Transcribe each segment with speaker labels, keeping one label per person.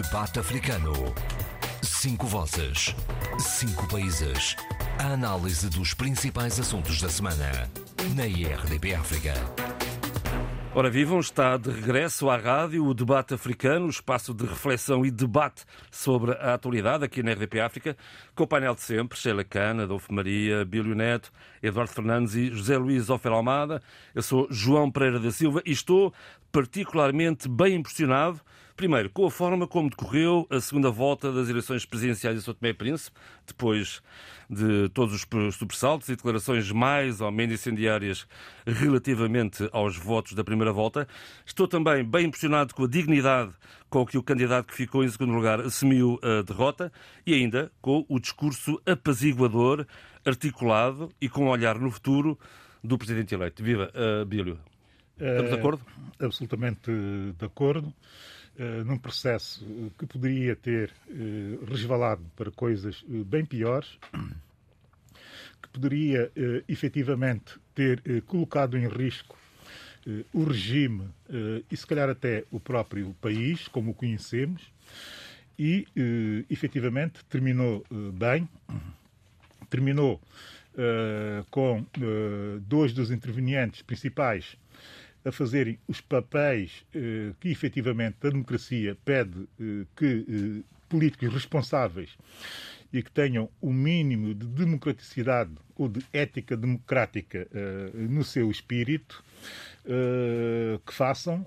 Speaker 1: Debate Africano. Cinco vozes. Cinco países. A análise dos principais assuntos da semana. Na IRDP África.
Speaker 2: Ora vivam, está de regresso à rádio o Debate Africano, espaço de reflexão e debate sobre a atualidade aqui na RDP África, com o painel de sempre, Sheila Cana, Adolfo Maria, Bílio Neto, Eduardo Fernandes e José Luís Ofer Almada. Eu sou João Pereira da Silva e estou particularmente bem impressionado Primeiro, com a forma como decorreu a segunda volta das eleições presidenciais em São Tomé e Príncipe, depois de todos os sobressaltos e declarações mais ou menos incendiárias relativamente aos votos da primeira volta. Estou também bem impressionado com a dignidade com que o candidato que ficou em segundo lugar assumiu a derrota e ainda com o discurso apaziguador, articulado e com um olhar no futuro do presidente eleito. Viva, uh, Bílio. Estamos de acordo?
Speaker 3: Uh, absolutamente de acordo. Uh, num processo que poderia ter uh, resvalado para coisas uh, bem piores, que poderia uh, efetivamente ter colocado em risco o regime e, se calhar, até o próprio país, como o conhecemos, e efetivamente terminou bem, terminou com dois dos intervenientes principais a fazerem os papéis eh, que efetivamente a democracia pede eh, que eh, políticos responsáveis e que tenham o mínimo de democraticidade ou de ética democrática no seu espírito, que façam,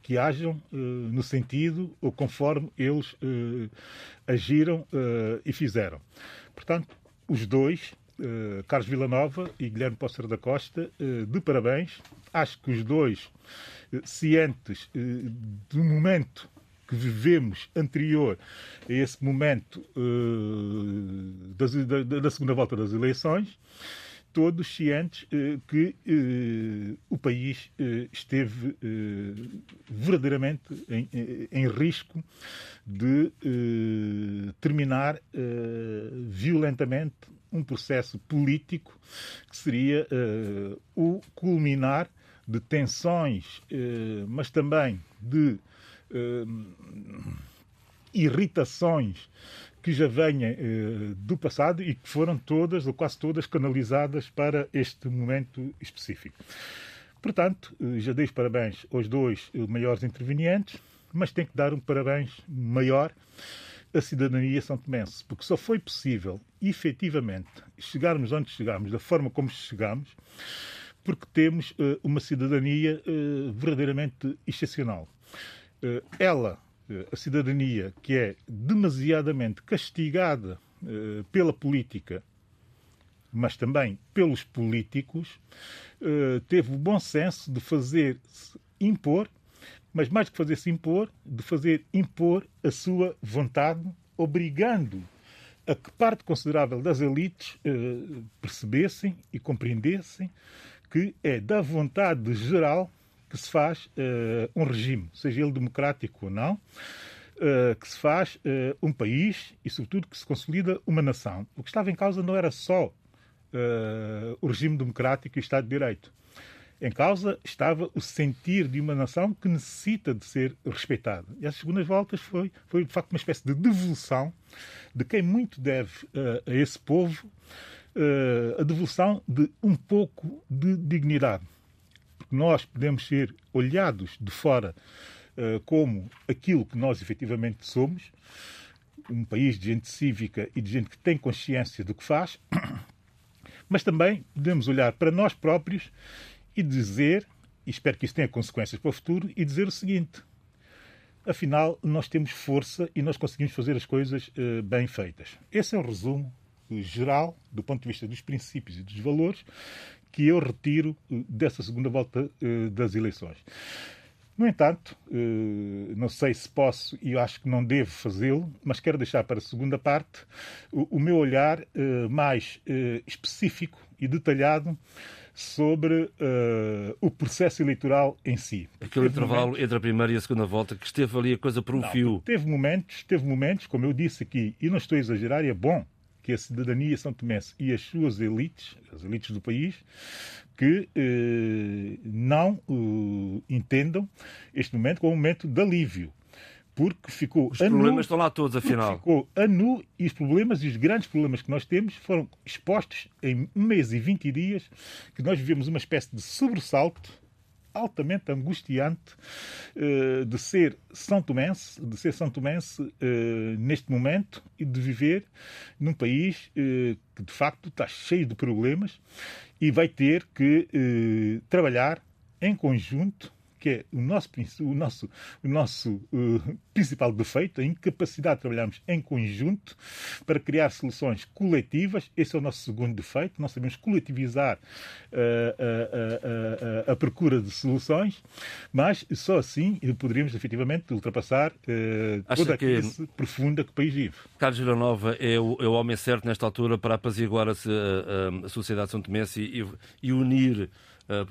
Speaker 3: que hajam no sentido ou conforme eles agiram e fizeram. Portanto, os dois uh, Carlos Villanova e Guilherme Pócer da Costa, uh, de parabéns. Acho que os dois, uh, cientes do momento que vivemos anterior a esse momento da, da, segunda volta das eleições, todos cientes que o país esteve verdadeiramente em, risco de terminar violentamente um processo político que seria uh, o culminar de tensões, uh, mas também de uh, irritações que já venham do passado e que foram todas, ou quase todas, canalizadas para este momento específico. Portanto, já dei os parabéns aos dois maiores intervenientes, mas tenho que dar um parabéns maior a cidadania são tomense, porque só foi possível, efetivamente, chegarmos onde chegamos, da forma como chegamos, porque temos uh, uma cidadania uh, verdadeiramente excepcional. Uh, ela, a cidadania que é demasiadamente castigada pela política, mas também pelos políticos, teve o bom senso de fazer impor mas mais que fazer-se impor, de fazer impor a sua vontade, obrigando a que parte considerável das elites eh, percebessem e compreendessem que é da vontade geral que se faz eh, um regime, seja ele democrático ou não, eh, que se faz eh, um país e, sobretudo, que se consolida uma nação. O que estava em causa não era só eh, o regime democrático e o Estado de Direito em causa estava o sentir de uma nação que necessita de ser respeitada. E as segundas voltas foi, foi de facto uma espécie de devolução de quem muito deve uh, a esse povo, uh, a devolução de um pouco de dignidade. Porque nós podemos ser olhados de fora uh, como aquilo que nós efetivamente somos, um país de gente cívica e de gente que tem consciência do que faz, mas também podemos olhar para nós próprios e dizer, e espero que isso tenha consequências para o futuro, e dizer o seguinte: afinal, nós temos força e nós conseguimos fazer as coisas uh, bem feitas. Esse é o resumo geral, do ponto de vista dos princípios e dos valores, que eu retiro uh, dessa segunda volta das eleições. No entanto, não sei se posso e acho que não devo fazê-lo, mas quero deixar para a segunda parte o meu olhar mais específico e detalhado sobre uh, o processo eleitoral em si.
Speaker 2: Aquele intervalo momentos... entre a primeira e a segunda volta que esteve ali a coisa por um não, fio.
Speaker 3: Teve momentos, teve momentos, como eu disse aqui, e não estou a exagerar, e é bom que a cidadania são tomense e as suas elites, as elites do país, que uh, não uh, entendam este momento como um momento de alívio porque ficou
Speaker 2: os problemas
Speaker 3: nu,
Speaker 2: estão lá todos, afinal.
Speaker 3: Ficou a nu e os problemas e os grandes problemas que nós temos foram expostos em um mês e 20 dias, que nós vivemos uma espécie de sobressalto altamente angustiante uh, de ser São Tomense, de ser São Tomense uh, neste momento e de viver num país uh, que de facto está cheio de problemas e vai ter que trabalhar em conjunto que é o nosso, o nosso, o nosso uh, principal defeito, a incapacidade de trabalharmos em conjunto para criar soluções coletivas. Esse é o nosso segundo defeito. Nós sabemos coletivizar uh, uh, a procura de soluções, mas só assim poderíamos efetivamente ultrapassar toda a crise que... profunda que o país vive.
Speaker 2: Carlos Villanova é o, é o homem certo nesta altura para apaziguar a, a, a sociedade são tomense e, e unir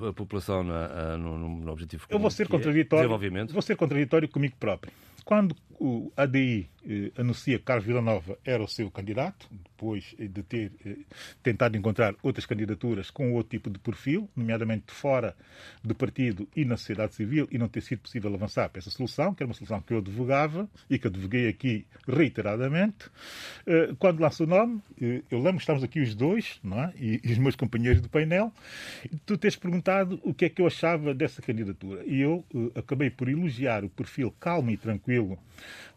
Speaker 2: a, população na, no, no, objetivo comum,
Speaker 3: Eu vou ser
Speaker 2: é
Speaker 3: contraditório. Vou ser contraditório comigo próprio. Quando o ADI eh, anuncia que Carlos Villanova era o seu candidato, depois de ter eh, tentado encontrar outras candidaturas com outro tipo de perfil, nomeadamente fora do partido e na sociedade civil, e não ter sido possível avançar para essa solução, que era uma solução que eu advogava e que advoguei aqui reiteradamente. Eh, quando lança o nome, eh, eu lembro que estamos aqui os dois, não é? e, e os meus companheiros do painel, e tu tens perguntado o que é que eu achava dessa candidatura. E eu eh, acabei por elogiar o perfil calmo e tranquilo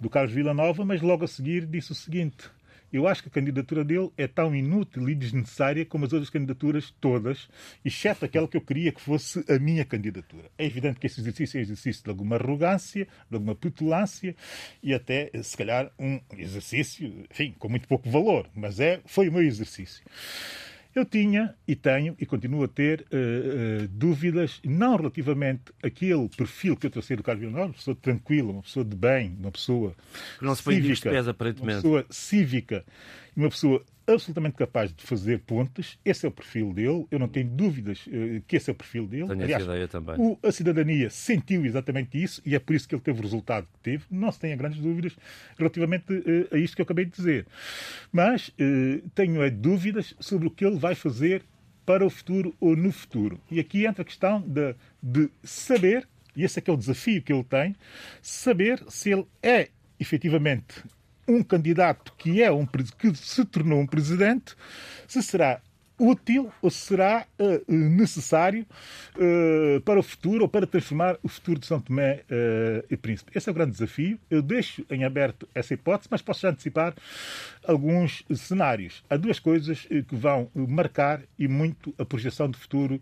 Speaker 3: do Carlos Villanova, mas logo a seguir disse o seguinte: eu acho que a candidatura dele é tão inútil e desnecessária como as outras candidaturas todas, exceto aquela que eu queria que fosse a minha candidatura. É evidente que esse exercício é exercício de alguma arrogância, de alguma petulância e até, se calhar, um exercício, enfim, com muito pouco valor, mas é, foi o meu exercício. Eu tinha e tenho e continuo a ter uh, uh, dúvidas, não relativamente àquele perfil que eu tracei do Carlos Villanova, uma pessoa tranquila, uma pessoa de bem, uma pessoa
Speaker 2: que não se cívica, pés, aparentemente.
Speaker 3: uma pessoa cívica, uma pessoa absolutamente capaz de fazer pontes. Esse é o perfil dele. Eu não tenho dúvidas uh, que esse é o perfil dele.
Speaker 2: Tenho
Speaker 3: Aliás,
Speaker 2: essa ideia também.
Speaker 3: O, a cidadania sentiu exatamente isso e é por isso que ele teve o resultado que teve. Não se tenha grandes dúvidas relativamente uh, a isto que eu acabei de dizer. Mas uh, tenho dúvidas sobre o que ele vai fazer para o futuro ou no futuro. E aqui entra a questão de, de saber, e esse é que é o desafio que ele tem, saber se ele é efetivamente um candidato que é um que se tornou um presidente, se será útil ou será uh, necessário uh, para o futuro ou para transformar o futuro de São Tomé uh, e Príncipe. Esse é o grande desafio. Eu deixo em aberto essa hipótese, mas posso já antecipar alguns cenários. Há duas coisas que vão marcar e muito a projeção de futuro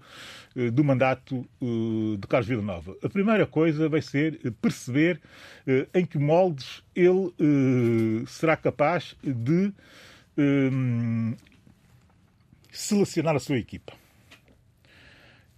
Speaker 3: do mandato de Carlos Villanova. A primeira coisa vai ser perceber em que moldes ele será capaz de selecionar a sua equipa.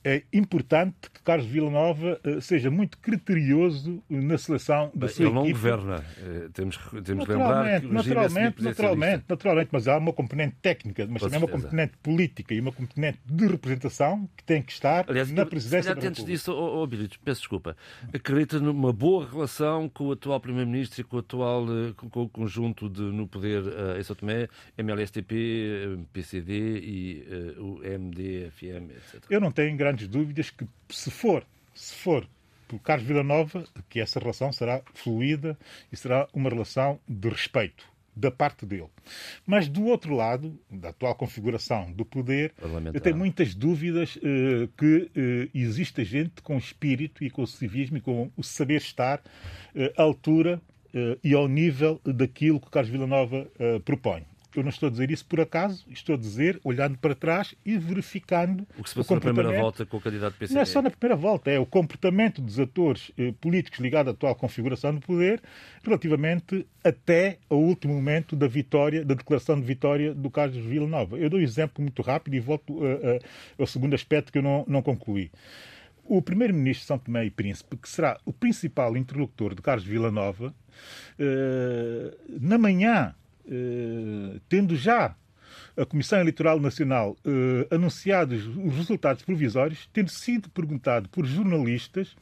Speaker 3: É importante que Carlos Villanova uh, seja muito criterioso na seleção da Bem, sua
Speaker 2: ele
Speaker 3: equipa.
Speaker 2: Ele não governa. Uh, temos, temos de lembrar que o
Speaker 3: naturalmente, naturalmente, naturalmente, mas há uma componente técnica, mas Com também certeza. uma componente política e uma componente de representação que tem que estar Aliás, na presidência
Speaker 2: da antes disso, oh, oh, peço desculpa, acredita numa boa relação com o atual Primeiro-Ministro e com o atual eh, com o conjunto de, no poder uh, em São Tomé, MLSTP, PCD e uh, o MDFM, etc.
Speaker 3: Eu não tenho grandes dúvidas que se for, se for por Carlos Villanova, que essa relação será fluida e será uma relação de respeito da parte dele. Mas do outro lado, da atual configuração do poder, eu tenho muitas dúvidas uh, que uh, exista gente com espírito e com o civismo e com o saber estar uh, à altura e ao nível daquilo que Carlos Villanova propõe. Eu não estou a dizer isso por acaso, estou a dizer olhando para trás e verificando
Speaker 2: o que se passou na primeira volta com o candidato PCD.
Speaker 3: Não é só na primeira volta, é o comportamento dos atores eh, políticos ligados à atual configuração do poder relativamente até ao último momento da vitória, da declaração de vitória do Carlos Villanova. Eu dou um exemplo muito rápido e volto uh, uh, ao segundo aspecto que eu não, não concluí. O primeiro-ministro São Tomé e Príncipe, que será o principal interlocutor de Carlos Villanova, uh, na manhã eh, tendo já a Comissão Eleitoral Nacional eh, anunciados os resultados provisórios, tendo sido perguntado por jornalistas,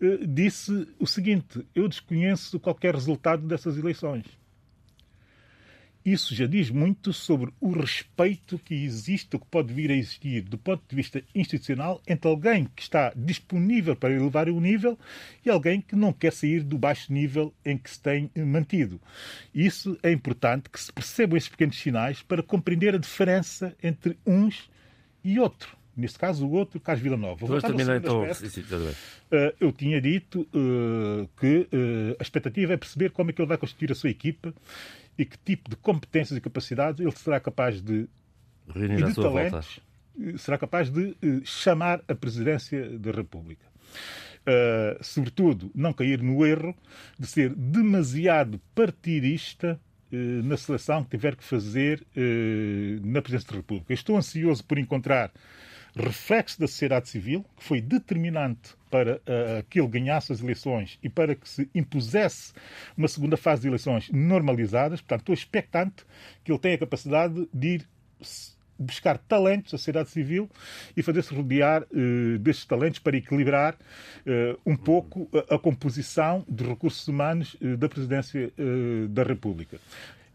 Speaker 3: eh, disse o seguinte: Eu desconheço qualquer resultado dessas eleições. Isso já diz muito sobre o respeito que existe, ou que pode vir a existir, do ponto de vista institucional, entre alguém que está disponível para elevar o nível e alguém que não quer sair do baixo nível em que se tem mantido. Isso é importante que se percebam esses pequenos sinais para compreender a diferença entre uns e outro. Neste caso, o outro, Carlos Vila Nova.
Speaker 2: então,
Speaker 3: uh, eu tinha dito uh, que uh, a expectativa é perceber como é que ele vai constituir a sua equipa e que tipo de competências e capacidades ele será capaz de,
Speaker 2: Reunir
Speaker 3: e de talentos será capaz de chamar a presidência da República. Uh, sobretudo, não cair no erro de ser demasiado partidista uh, na seleção que tiver que fazer uh, na Presidência da República. Estou ansioso por encontrar reflexo da sociedade civil, que foi determinante para uh, que ele ganhasse as eleições e para que se impusesse uma segunda fase de eleições normalizadas. Portanto, estou expectante que ele tenha a capacidade de ir buscar talentos da sociedade civil e fazer-se rodear uh, destes talentos para equilibrar uh, um pouco a, a, composição de recursos humanos uh, da presidência da República.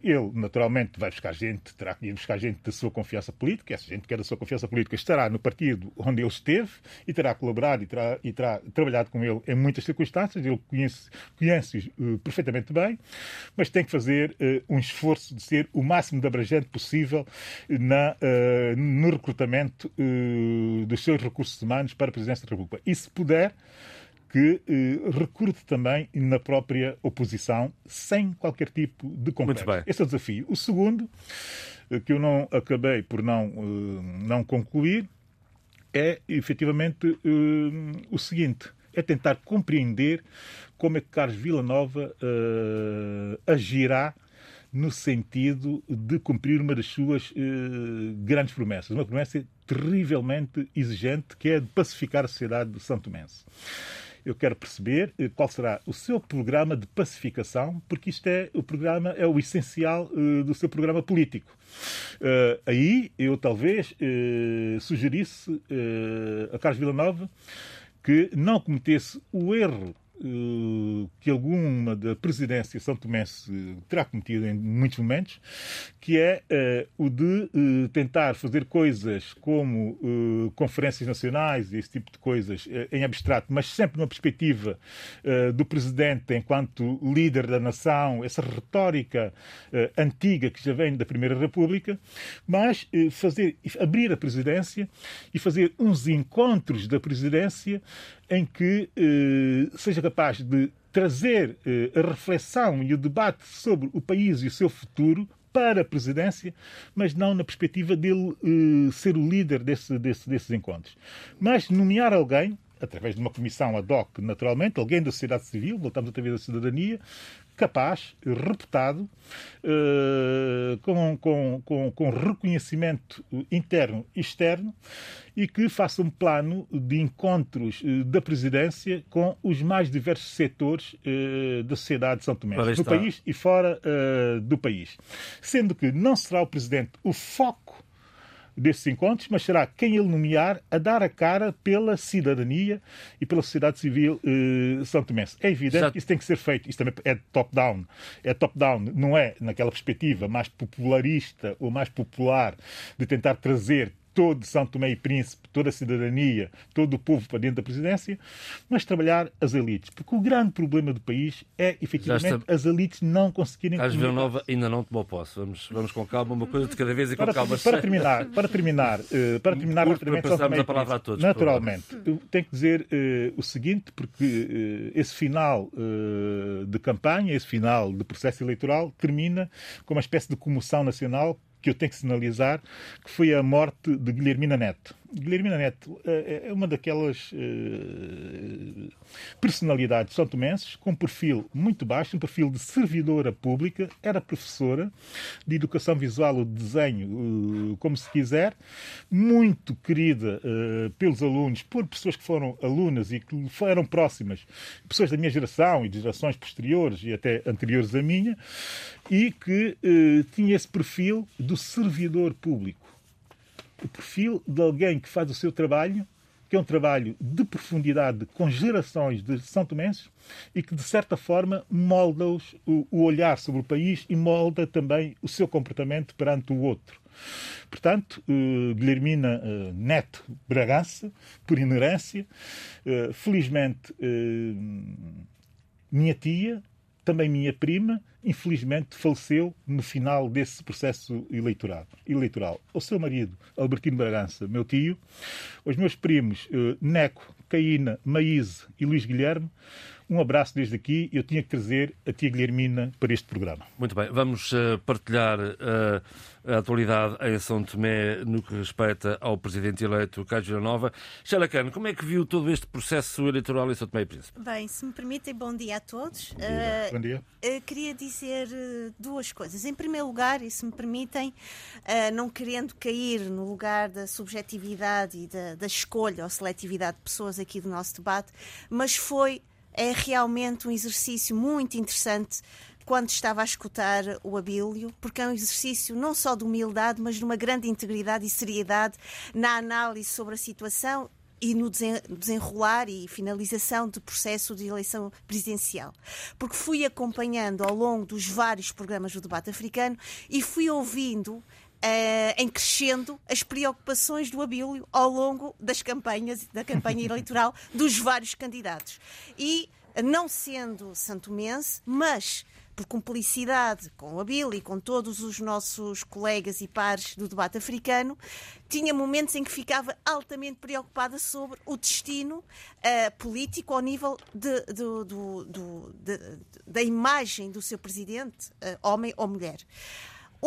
Speaker 3: Ele, naturalmente, vai buscar gente, terá que ir buscar gente da sua confiança política. Essa gente que é da sua confiança política estará no partido onde ele esteve e terá colaborado e terá, e terá trabalhado com ele em muitas circunstâncias. Ele conhece, conhece uh, perfeitamente bem, mas tem que fazer uh, um esforço de ser o máximo de abrangente possível na, uh, no recrutamento dos seus recursos humanos para a presidência da República. E se puder, que eh, recrute também na própria oposição, sem qualquer tipo de complexo. Esse é o desafio. O segundo, eh, que eu não acabei por não, eh, não concluir, é efetivamente eh, o seguinte: é tentar compreender como é que Carlos Villanova uh, agirá no sentido de cumprir uma das suas grandes promessas, uma promessa terrivelmente exigente, que é de pacificar a sociedade de São Tomense eu quero perceber eh, qual será o seu programa de pacificação, porque isto é o programa, é o essencial uh, do seu programa político. Uh, aí eu talvez sugerisse a Carlos Villanova que não cometesse o erro eh, que alguma da presidência São Tomé terá cometido em muitos momentos, que é uh, o de uh, tentar fazer coisas como uh, conferências nacionais e esse tipo de coisas em abstrato, mas sempre numa perspectiva do presidente enquanto líder da nação, essa retórica antiga que já vem da Primeira República, mas fazer abrir a presidência e fazer uns encontros da presidência em que eh, seja capaz de trazer eh, a reflexão e o debate sobre o país e o seu futuro para a presidência, mas não na perspectiva dele eh, ser o líder desse, desse, desses encontros. Mas nomear alguém, através de uma comissão ad hoc, naturalmente, alguém da sociedade civil, voltamos outra vez à cidadania, capaz, reputado, uh, com, com, com, com, reconhecimento interno e externo e que faça um plano de encontros uh, da presidência com os mais diversos setores uh, da sociedade de São Tomé, no país e fora do país. Sendo que não será o presidente o foco desses encontros, mas será quem ele nomear a dar a cara pela cidadania e pela sociedade civil eh, são tomense. É evidente que isso tem que ser feito, isso também é top-down. É top-down, não é naquela perspectiva mais popularista ou mais popular de tentar trazer todo São Tomé e Príncipe, toda a cidadania, todo o povo para dentro da presidência, mas trabalhar as elites. Porque o grande problema do país é, efetivamente, está... as elites não conseguirem...
Speaker 2: Carlos Villanova ainda não tomou posse. Vamos, vamos com calma, uma coisa de cada vez e com
Speaker 3: para,
Speaker 2: calma.
Speaker 3: Para terminar, para terminar, uh, para terminar
Speaker 2: rapidamente... Para a palavra a todos.
Speaker 3: Naturalmente. Tenho que dizer uh, o seguinte, porque uh, esse final de campanha, esse final de processo eleitoral, termina com uma espécie de comoção nacional que eu tenho que sinalizar, que foi a morte de Guilhermina Neto. Guilhermina Neto eh, é uma daquelas uh, personalidades são tomenses com um perfil muito baixo, um perfil de servidora pública, era professora de educação visual ou de desenho, uh, como se quiser, muito querida uh, pelos alunos, por pessoas que foram alunas e que foram próximas, pessoas da minha geração e de gerações posteriores e até anteriores à minha, e que tinha esse perfil do servidor público o perfil de alguém que faz o seu trabalho que é um trabalho de profundidade com gerações de São Tomenses e que, de certa forma, molda-os o, o olhar sobre o país e molda também o seu comportamento perante o outro. Portanto, uh, Guilhermina uh, Neto Bragança, por inerência, uh, felizmente minha tia, também minha prima, infelizmente faleceu no final desse processo eleitoral. eleitoral. O seu marido, Albertino Bragança, meu tio, os meus primos, Neco, Caína, Maíse e Luís Guilherme, um abraço desde aqui. Eu tinha que trazer a tia Guilhermina para este programa.
Speaker 2: Muito bem. Vamos uh, partilhar uh, a atualidade em São Tomé no que respeita ao presidente eleito Cássio Vila Nova. Sheila Cano, como é que viu todo este processo eleitoral em São Tomé e Príncipe?
Speaker 4: Bem, se me permitem, bom dia a todos.
Speaker 3: Bom dia. Uh, bom dia.
Speaker 4: queria dizer duas coisas. Em primeiro lugar, e se me permitem, não querendo cair no lugar da subjetividade e da, da escolha ou seletividade de pessoas aqui do nosso debate, mas foi é realmente um exercício muito interessante quando estava a escutar o Abílio, porque é um exercício não só de humildade, mas de uma grande integridade e seriedade na análise sobre a situação e no desenrolar e finalização do processo de eleição presidencial. Porque fui acompanhando ao longo dos vários programas do debate africano e fui ouvindo em crescendo as preocupações do Abílio ao longo das campanhas, da campanha eleitoral dos vários candidatos. E, não sendo santomense, mas por cumplicidade com o Abílio e com todos os nossos colegas e pares do debate africano, tinha momentos em que ficava altamente preocupada sobre o destino uh, político ao nível de, de, de, da imagem do seu presidente, uh, homem ou mulher.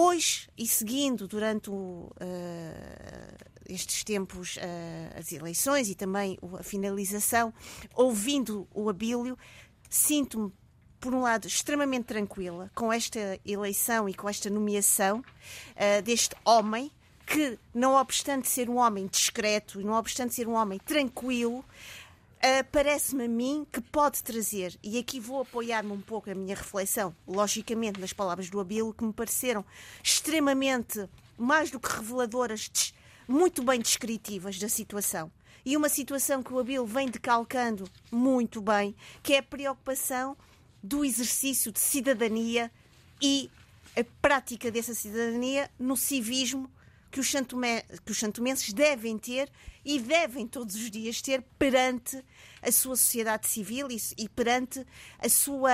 Speaker 4: Hoje, e seguindo durante o, uh, estes tempos uh, as eleições e também a finalização, ouvindo o Abílio, sinto-me, por um lado, extremamente tranquila com esta eleição e com esta nomeação uh, deste homem que, não obstante ser um homem discreto e não obstante ser um homem tranquilo, Uh, Parece-me a mim que pode trazer, e aqui vou apoiar-me um pouco a minha reflexão, logicamente nas palavras do Abilo, que me pareceram extremamente, mais do que reveladoras, muito bem descritivas da situação. E uma situação que o Abilo vem decalcando muito bem, que é a preocupação do exercício de cidadania e a prática dessa cidadania no civismo que os, santomé, que os santomenses devem ter e devem todos os dias ter perante a sua sociedade civil e, e perante a sua,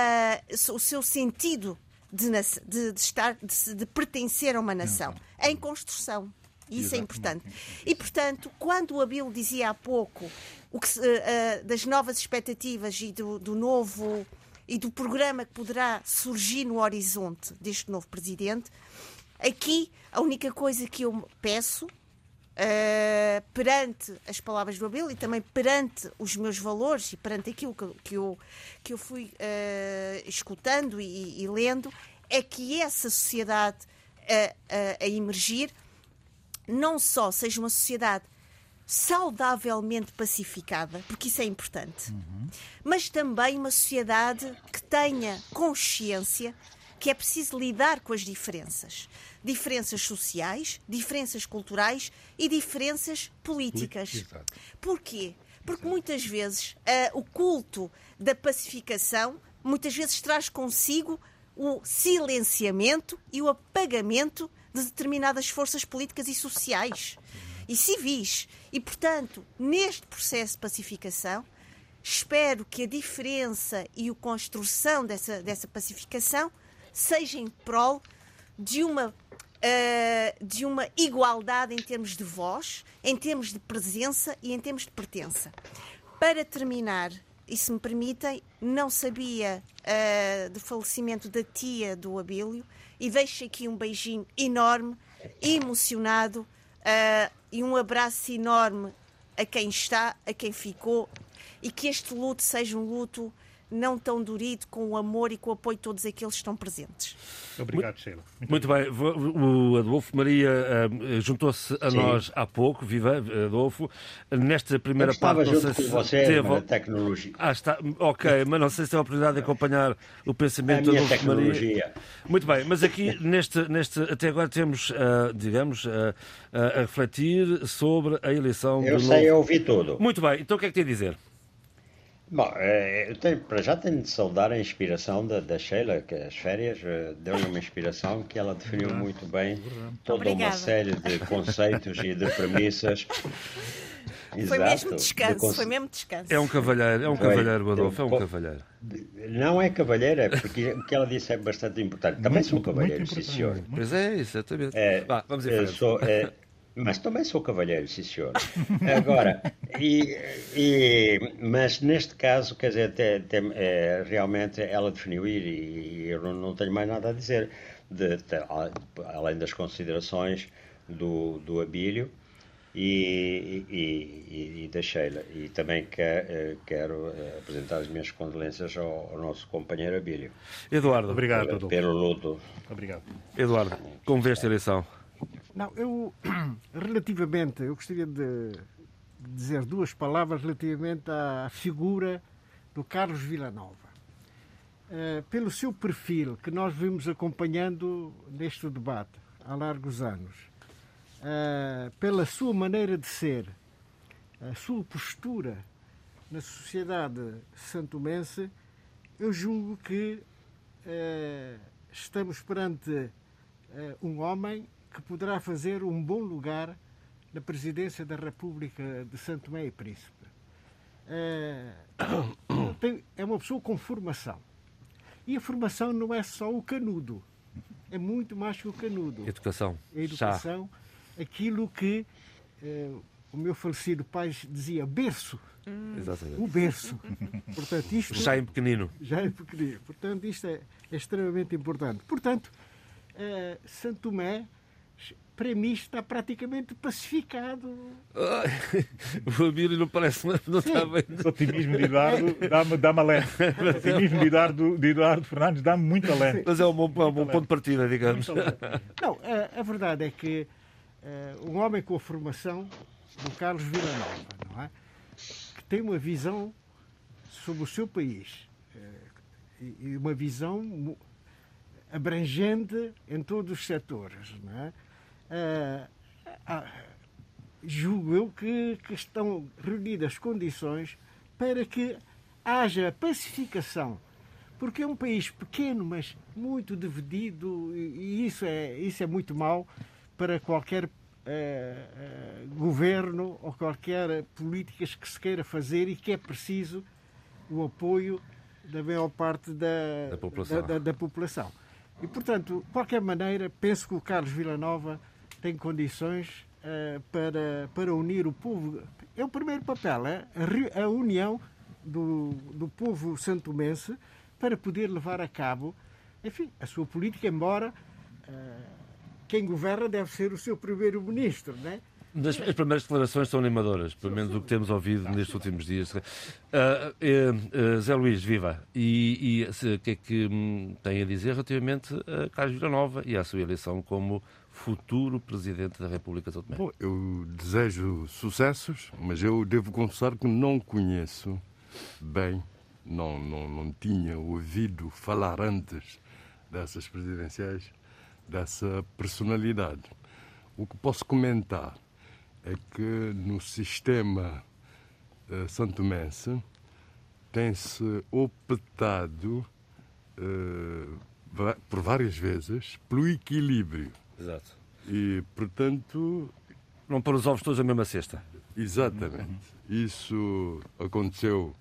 Speaker 4: o seu sentido de, de, de estar, de, de, pertencer a uma nação em construção. Isso é importante. E, portanto, quando o Abel dizia há pouco o que, uh, uh, das novas expectativas e do, do novo e do programa que poderá surgir no horizonte deste novo presidente, Aqui, a única coisa que eu peço, uh, perante as palavras do Abel e também perante os meus valores e perante aquilo que, que, eu, que eu fui uh, escutando e, e, lendo, é que essa sociedade a, a, a emergir não só seja uma sociedade saudavelmente pacificada, porque isso é importante, uhum. mas também uma sociedade que tenha consciência que é preciso lidar com as diferenças. Diferenças sociais, diferenças culturais e diferenças políticas. Exato. Porquê? Porque muitas vezes uh, o culto da pacificação muitas vezes traz consigo o silenciamento e o apagamento de determinadas forças políticas e sociais e civis. E, portanto, neste processo de pacificação, espero que a diferença e a construção dessa, dessa pacificação seja em prol de uma Uh, de uma igualdade em termos de voz, em termos de presença e em termos de pertença. Para terminar, e se me permitem, não sabia uh, do falecimento da tia do Abílio e deixo aqui um beijinho enorme, emocionado uh, e um abraço enorme a quem está, a quem ficou e que este luto seja um luto não tão durido, com o amor e com o apoio de todos aqueles que estão presentes.
Speaker 3: Obrigado, Sheila.
Speaker 2: Muito, bem, o Adolfo Maria uh, juntou-se a Sim. nós há pouco, viva Adolfo, nesta primeira
Speaker 5: Eu
Speaker 2: parte.
Speaker 5: Não sei se você, teve... tecnologia.
Speaker 2: Ah, está, ok, mas não sei se tem a oportunidade de acompanhar o pensamento do Adolfo Maria. Muito bem, mas aqui neste, neste até agora temos, uh, digamos, uh, a refletir sobre a eleição
Speaker 5: Eu
Speaker 2: do
Speaker 5: sei,
Speaker 2: novo...
Speaker 5: eu ouvi tudo.
Speaker 2: Muito bem, então o que é que tem a dizer?
Speaker 5: Bom, eh, eu tenho, para já tenho de saudar a inspiração da, da Sheila, que as férias eh, deu-lhe uma inspiração que ela definiu muito bem toda
Speaker 4: Obrigada.
Speaker 5: uma série de conceitos e de premissas.
Speaker 4: Foi mesmo descanso, de... foi mesmo descanso.
Speaker 2: É um cavalheiro, é um cavalheiro, Adolfo, é um cavalheiro.
Speaker 5: Não é cavalheiro, é porque o que ela disse é bastante importante. Também muito, sou cavalheiro, sim senhor.
Speaker 2: Pois é, exatamente.
Speaker 5: É,
Speaker 2: Vá, vamos em frente.
Speaker 5: Sou, é, mas também sou cavalheiro, sim senhor. Agora, e, e, mas neste caso, quer dizer, tem, tem, é, realmente ela definiu e, e eu não, não, tenho mais nada a dizer, de, de, além das considerações do, do Abílio e, e, e, da Sheila. E também quer, eh, quero eh, apresentar as minhas condolências ao, ao nosso companheiro Abílio.
Speaker 2: Eduardo.
Speaker 3: Obrigado,
Speaker 5: pelo, pelo luto.
Speaker 3: Obrigado.
Speaker 2: Eduardo, como vê esta eleição?
Speaker 6: Não, eu, relativamente, eu gostaria de dizer duas palavras relativamente à figura do Carlos Villanova. Uh, pelo seu perfil, que nós vimos acompanhando neste debate há largos anos, uh, pela sua maneira de ser, a sua postura na sociedade santomense, eu julgo que uh, estamos perante um homem que poderá fazer um bom lugar na presidência da República de Santo Tomé e Príncipe. É, é uma pessoa com formação. E a formação não é só o canudo, é muito mais que o canudo.
Speaker 2: Educação.
Speaker 6: A educação, Já. aquilo que é, o meu falecido pai dizia, berço.
Speaker 2: Hum.
Speaker 6: O berço. Portanto, isto,
Speaker 2: já em pequenino.
Speaker 6: Já em pequenino. Portanto, isto é, é extremamente importante. Portanto, é, Santo Tomé para mim está praticamente pacificado.
Speaker 2: o Abílio não parece, não está bem.
Speaker 3: O otimismo de Eduardo dá-me dá além. O otimismo de Eduardo, de Eduardo Fernandes dá-me muito além.
Speaker 2: Mas é um bom, é um bom ponto de partida, digamos.
Speaker 6: Não, a, a, verdade é que uh, um homem com a formação do Carlos Villanova, não é? que tem uma visão sobre o seu país uh, e uma visão abrangente em todos os setores, não é? Ah, ah, julgo eu que, que estão reunidas condições para que haja pacificação porque é um país pequeno, mas muito dividido, e isso é, isso é muito mau para qualquer uh, uh, governo ou qualquer políticas que se queira fazer e que é preciso o apoio da maior parte da,
Speaker 2: da população.
Speaker 6: Da, da, da população. E, portanto, de qualquer maneira, penso que o Carlos Villanova tem condições uh, para, para unir o povo. É o primeiro papel, é a, união do, do povo santomense para poder levar a cabo, enfim, a sua política, embora uh, quem governa deve ser o seu primeiro-ministro, não é?
Speaker 2: As, as primeiras declarações são animadoras, pelo menos o que temos ouvido nestes últimos dias. Uh, uh, uh, Zé Luís, viva! E o que é que hum, tem a dizer relativamente a Carlos Nova e à sua eleição como futuro Presidente da República de Tomé?
Speaker 7: Bom, eu desejo sucessos, mas eu devo confessar que não conheço bem, não, não, não tinha ouvido falar antes dessas presidenciais, dessa personalidade. O que posso comentar é que no sistema uh, santomense tem-se optado uh, por várias vezes pelo equilíbrio.
Speaker 2: Exato.
Speaker 7: E, portanto...
Speaker 2: Não pôr os ovos todos na mesma cesta.
Speaker 7: Exatamente. Isso aconteceu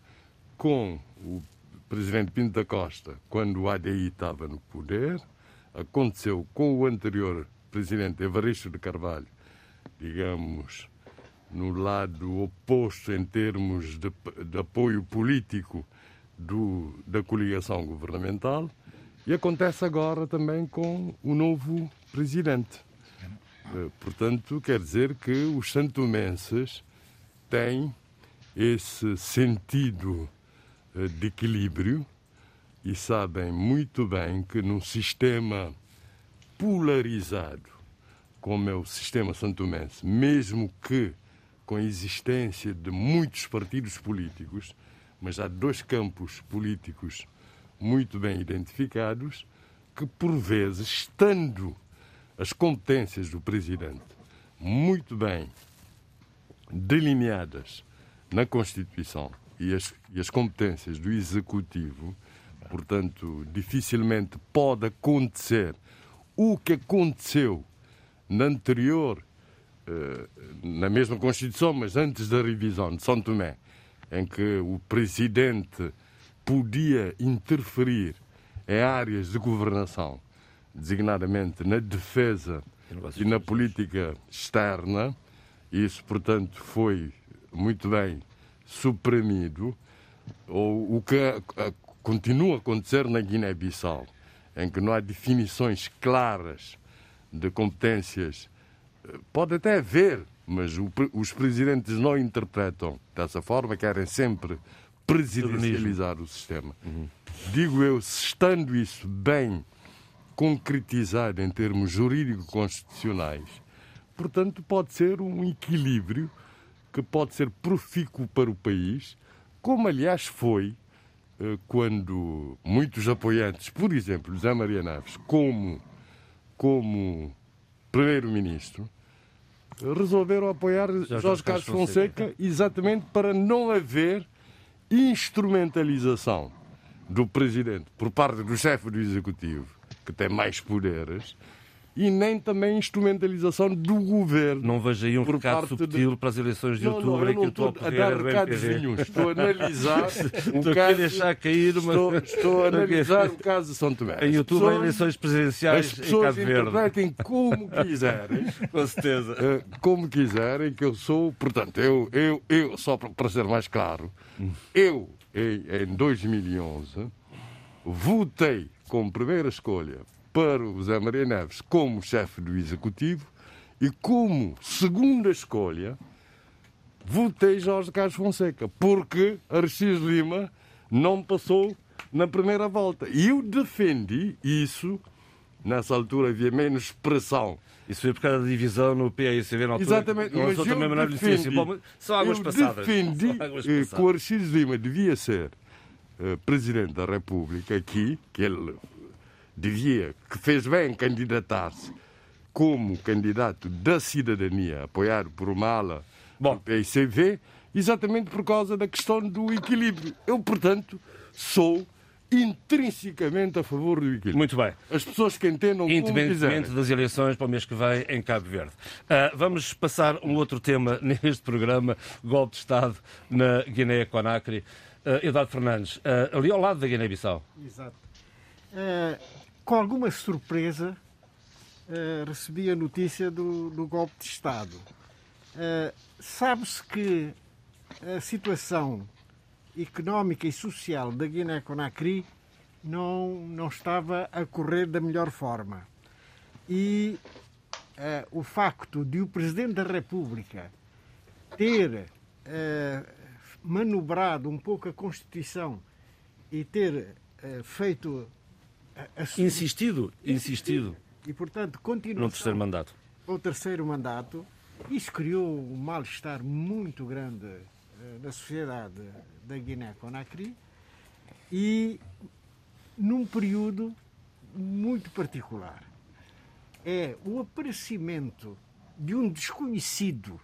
Speaker 7: com o presidente Pinto da Costa, quando o ADI estava no poder, aconteceu com o anterior presidente Evaristo de Carvalho, digamos, no lado oposto em termos de, de apoio político do, da coligação governamental, e acontece agora também com o novo presidente. Eh, portanto, quer dizer que os santomenses têm esse sentido eh, de equilíbrio e sabem muito bem que num sistema polarizado, como é o sistema santomense, mesmo que com a existência de muitos partidos políticos, mas há dois campos políticos muito bem identificados, que por vezes, estando as competências do presidente muito bem delineadas na Constituição e as, e as competências do Executivo, portanto, dificilmente pode acontecer o que aconteceu na anterior, eh, na mesma Constituição, mas antes da revisão de São Tomé, em que o presidente podia interferir em áreas de governação, designadamente na defesa e na política externa. Isso, portanto, foi muito bem suprimido. Ou o que continua a acontecer na Guiné-Bissau, em que não há definições claras de competências, pode até haver, mas o, os presidentes não interpretam dessa forma, querem sempre presidencializar o sistema. Uhum. Digo eu, estando isso bem concretizado em termos jurídico-constitucionais, portanto, pode ser um equilíbrio que pode ser profícuo para o país, como aliás foi eh, quando muitos apoiantes, por exemplo, José Maria Naves, como, como primeiro-ministro, resolveram apoiar Jorge, Jorge Carlos Fonseca exatamente para não haver instrumentalização do presidente por parte do chefe do executivo, que tem mais poderes, e nem também instrumentalização do governo.
Speaker 2: Não vejo aí um recado subtil de... para as eleições de não, outubro
Speaker 7: não,
Speaker 2: em que eu
Speaker 7: estou a dar recados nenhum. Estou a analisar
Speaker 2: o estou caso... deixar cair uma...
Speaker 7: estou, estou a analisar o caso de São Tomé.
Speaker 2: Em outubro há eleições presidenciais
Speaker 7: as pessoas
Speaker 2: em Cabo Verde.
Speaker 7: interpretem como quiserem.
Speaker 2: Com certeza.
Speaker 7: Eh, como quiserem, que eu sou... Portanto, eu, eu, eu só para ser mais claro, eu, em, em 2011, votei como primeira escolha para o José Maria Neves como chefe do Executivo e como segunda escolha votei Jorge Carlos Fonseca, porque Aristides Lima não passou na primeira volta. E eu defendi isso, nessa altura havia menos pressão.
Speaker 2: Isso foi por causa da divisão no PAICV na altura.
Speaker 7: Exatamente, mas eu também defendi, Bom,
Speaker 2: são águas
Speaker 7: eu
Speaker 2: passadas.
Speaker 7: defendi águas passadas. que o Aristides Lima devia ser uh, Presidente da República aqui, que ele devia, que fez bem candidatar-se como candidato da cidadania, apoiado por uma ala Bom. do PICV, exatamente por causa da questão do equilíbrio. Eu, portanto, sou intrinsecamente a favor do equilíbrio.
Speaker 2: Muito bem.
Speaker 7: As pessoas que entendam
Speaker 2: Independentemente das eleições para o mês que vem em Cabo Verde. Uh, vamos passar um outro tema neste programa, golpe de Estado na Guiné-Conakry. Uh, Eduardo Fernandes, uh, ali ao lado da Guiné-Bissau.
Speaker 6: Exato. Uh, com alguma surpresa, recebi a notícia do, do golpe de Estado. Sabe-se que a situação económica e social da Guiné-Conakry não, não estava a correr da melhor forma. E o facto de o Presidente da República ter manobrado um pouco a Constituição e ter feito
Speaker 2: Insistido, insistido.
Speaker 6: E, portanto, continua.
Speaker 2: No terceiro mandato.
Speaker 6: O terceiro mandato. Isso criou um mal-estar muito grande uh, na sociedade da Guiné-Conakry e num período muito particular. É o aparecimento de um desconhecido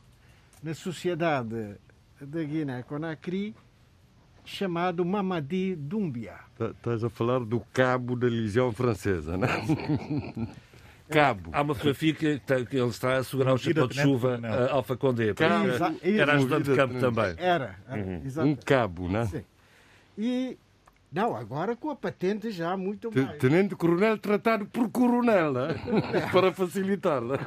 Speaker 6: na sociedade da Guiné-Conakry chamado Mamadi Doumbia.
Speaker 7: Tá, estás a falar do cabo da Legião Francesa, não é? Cabo.
Speaker 2: Há uma fotografia que, que ele está a segurar o chapéu de chuva uh, Alfa Condé. Era, era ajudante de campo também.
Speaker 6: Era, era
Speaker 7: uhum. Um cabo, não é?
Speaker 6: Sim. E, não, agora com a patente já muito mais.
Speaker 7: Tenente Coronel tratado por Coronel, é? para facilitar-la.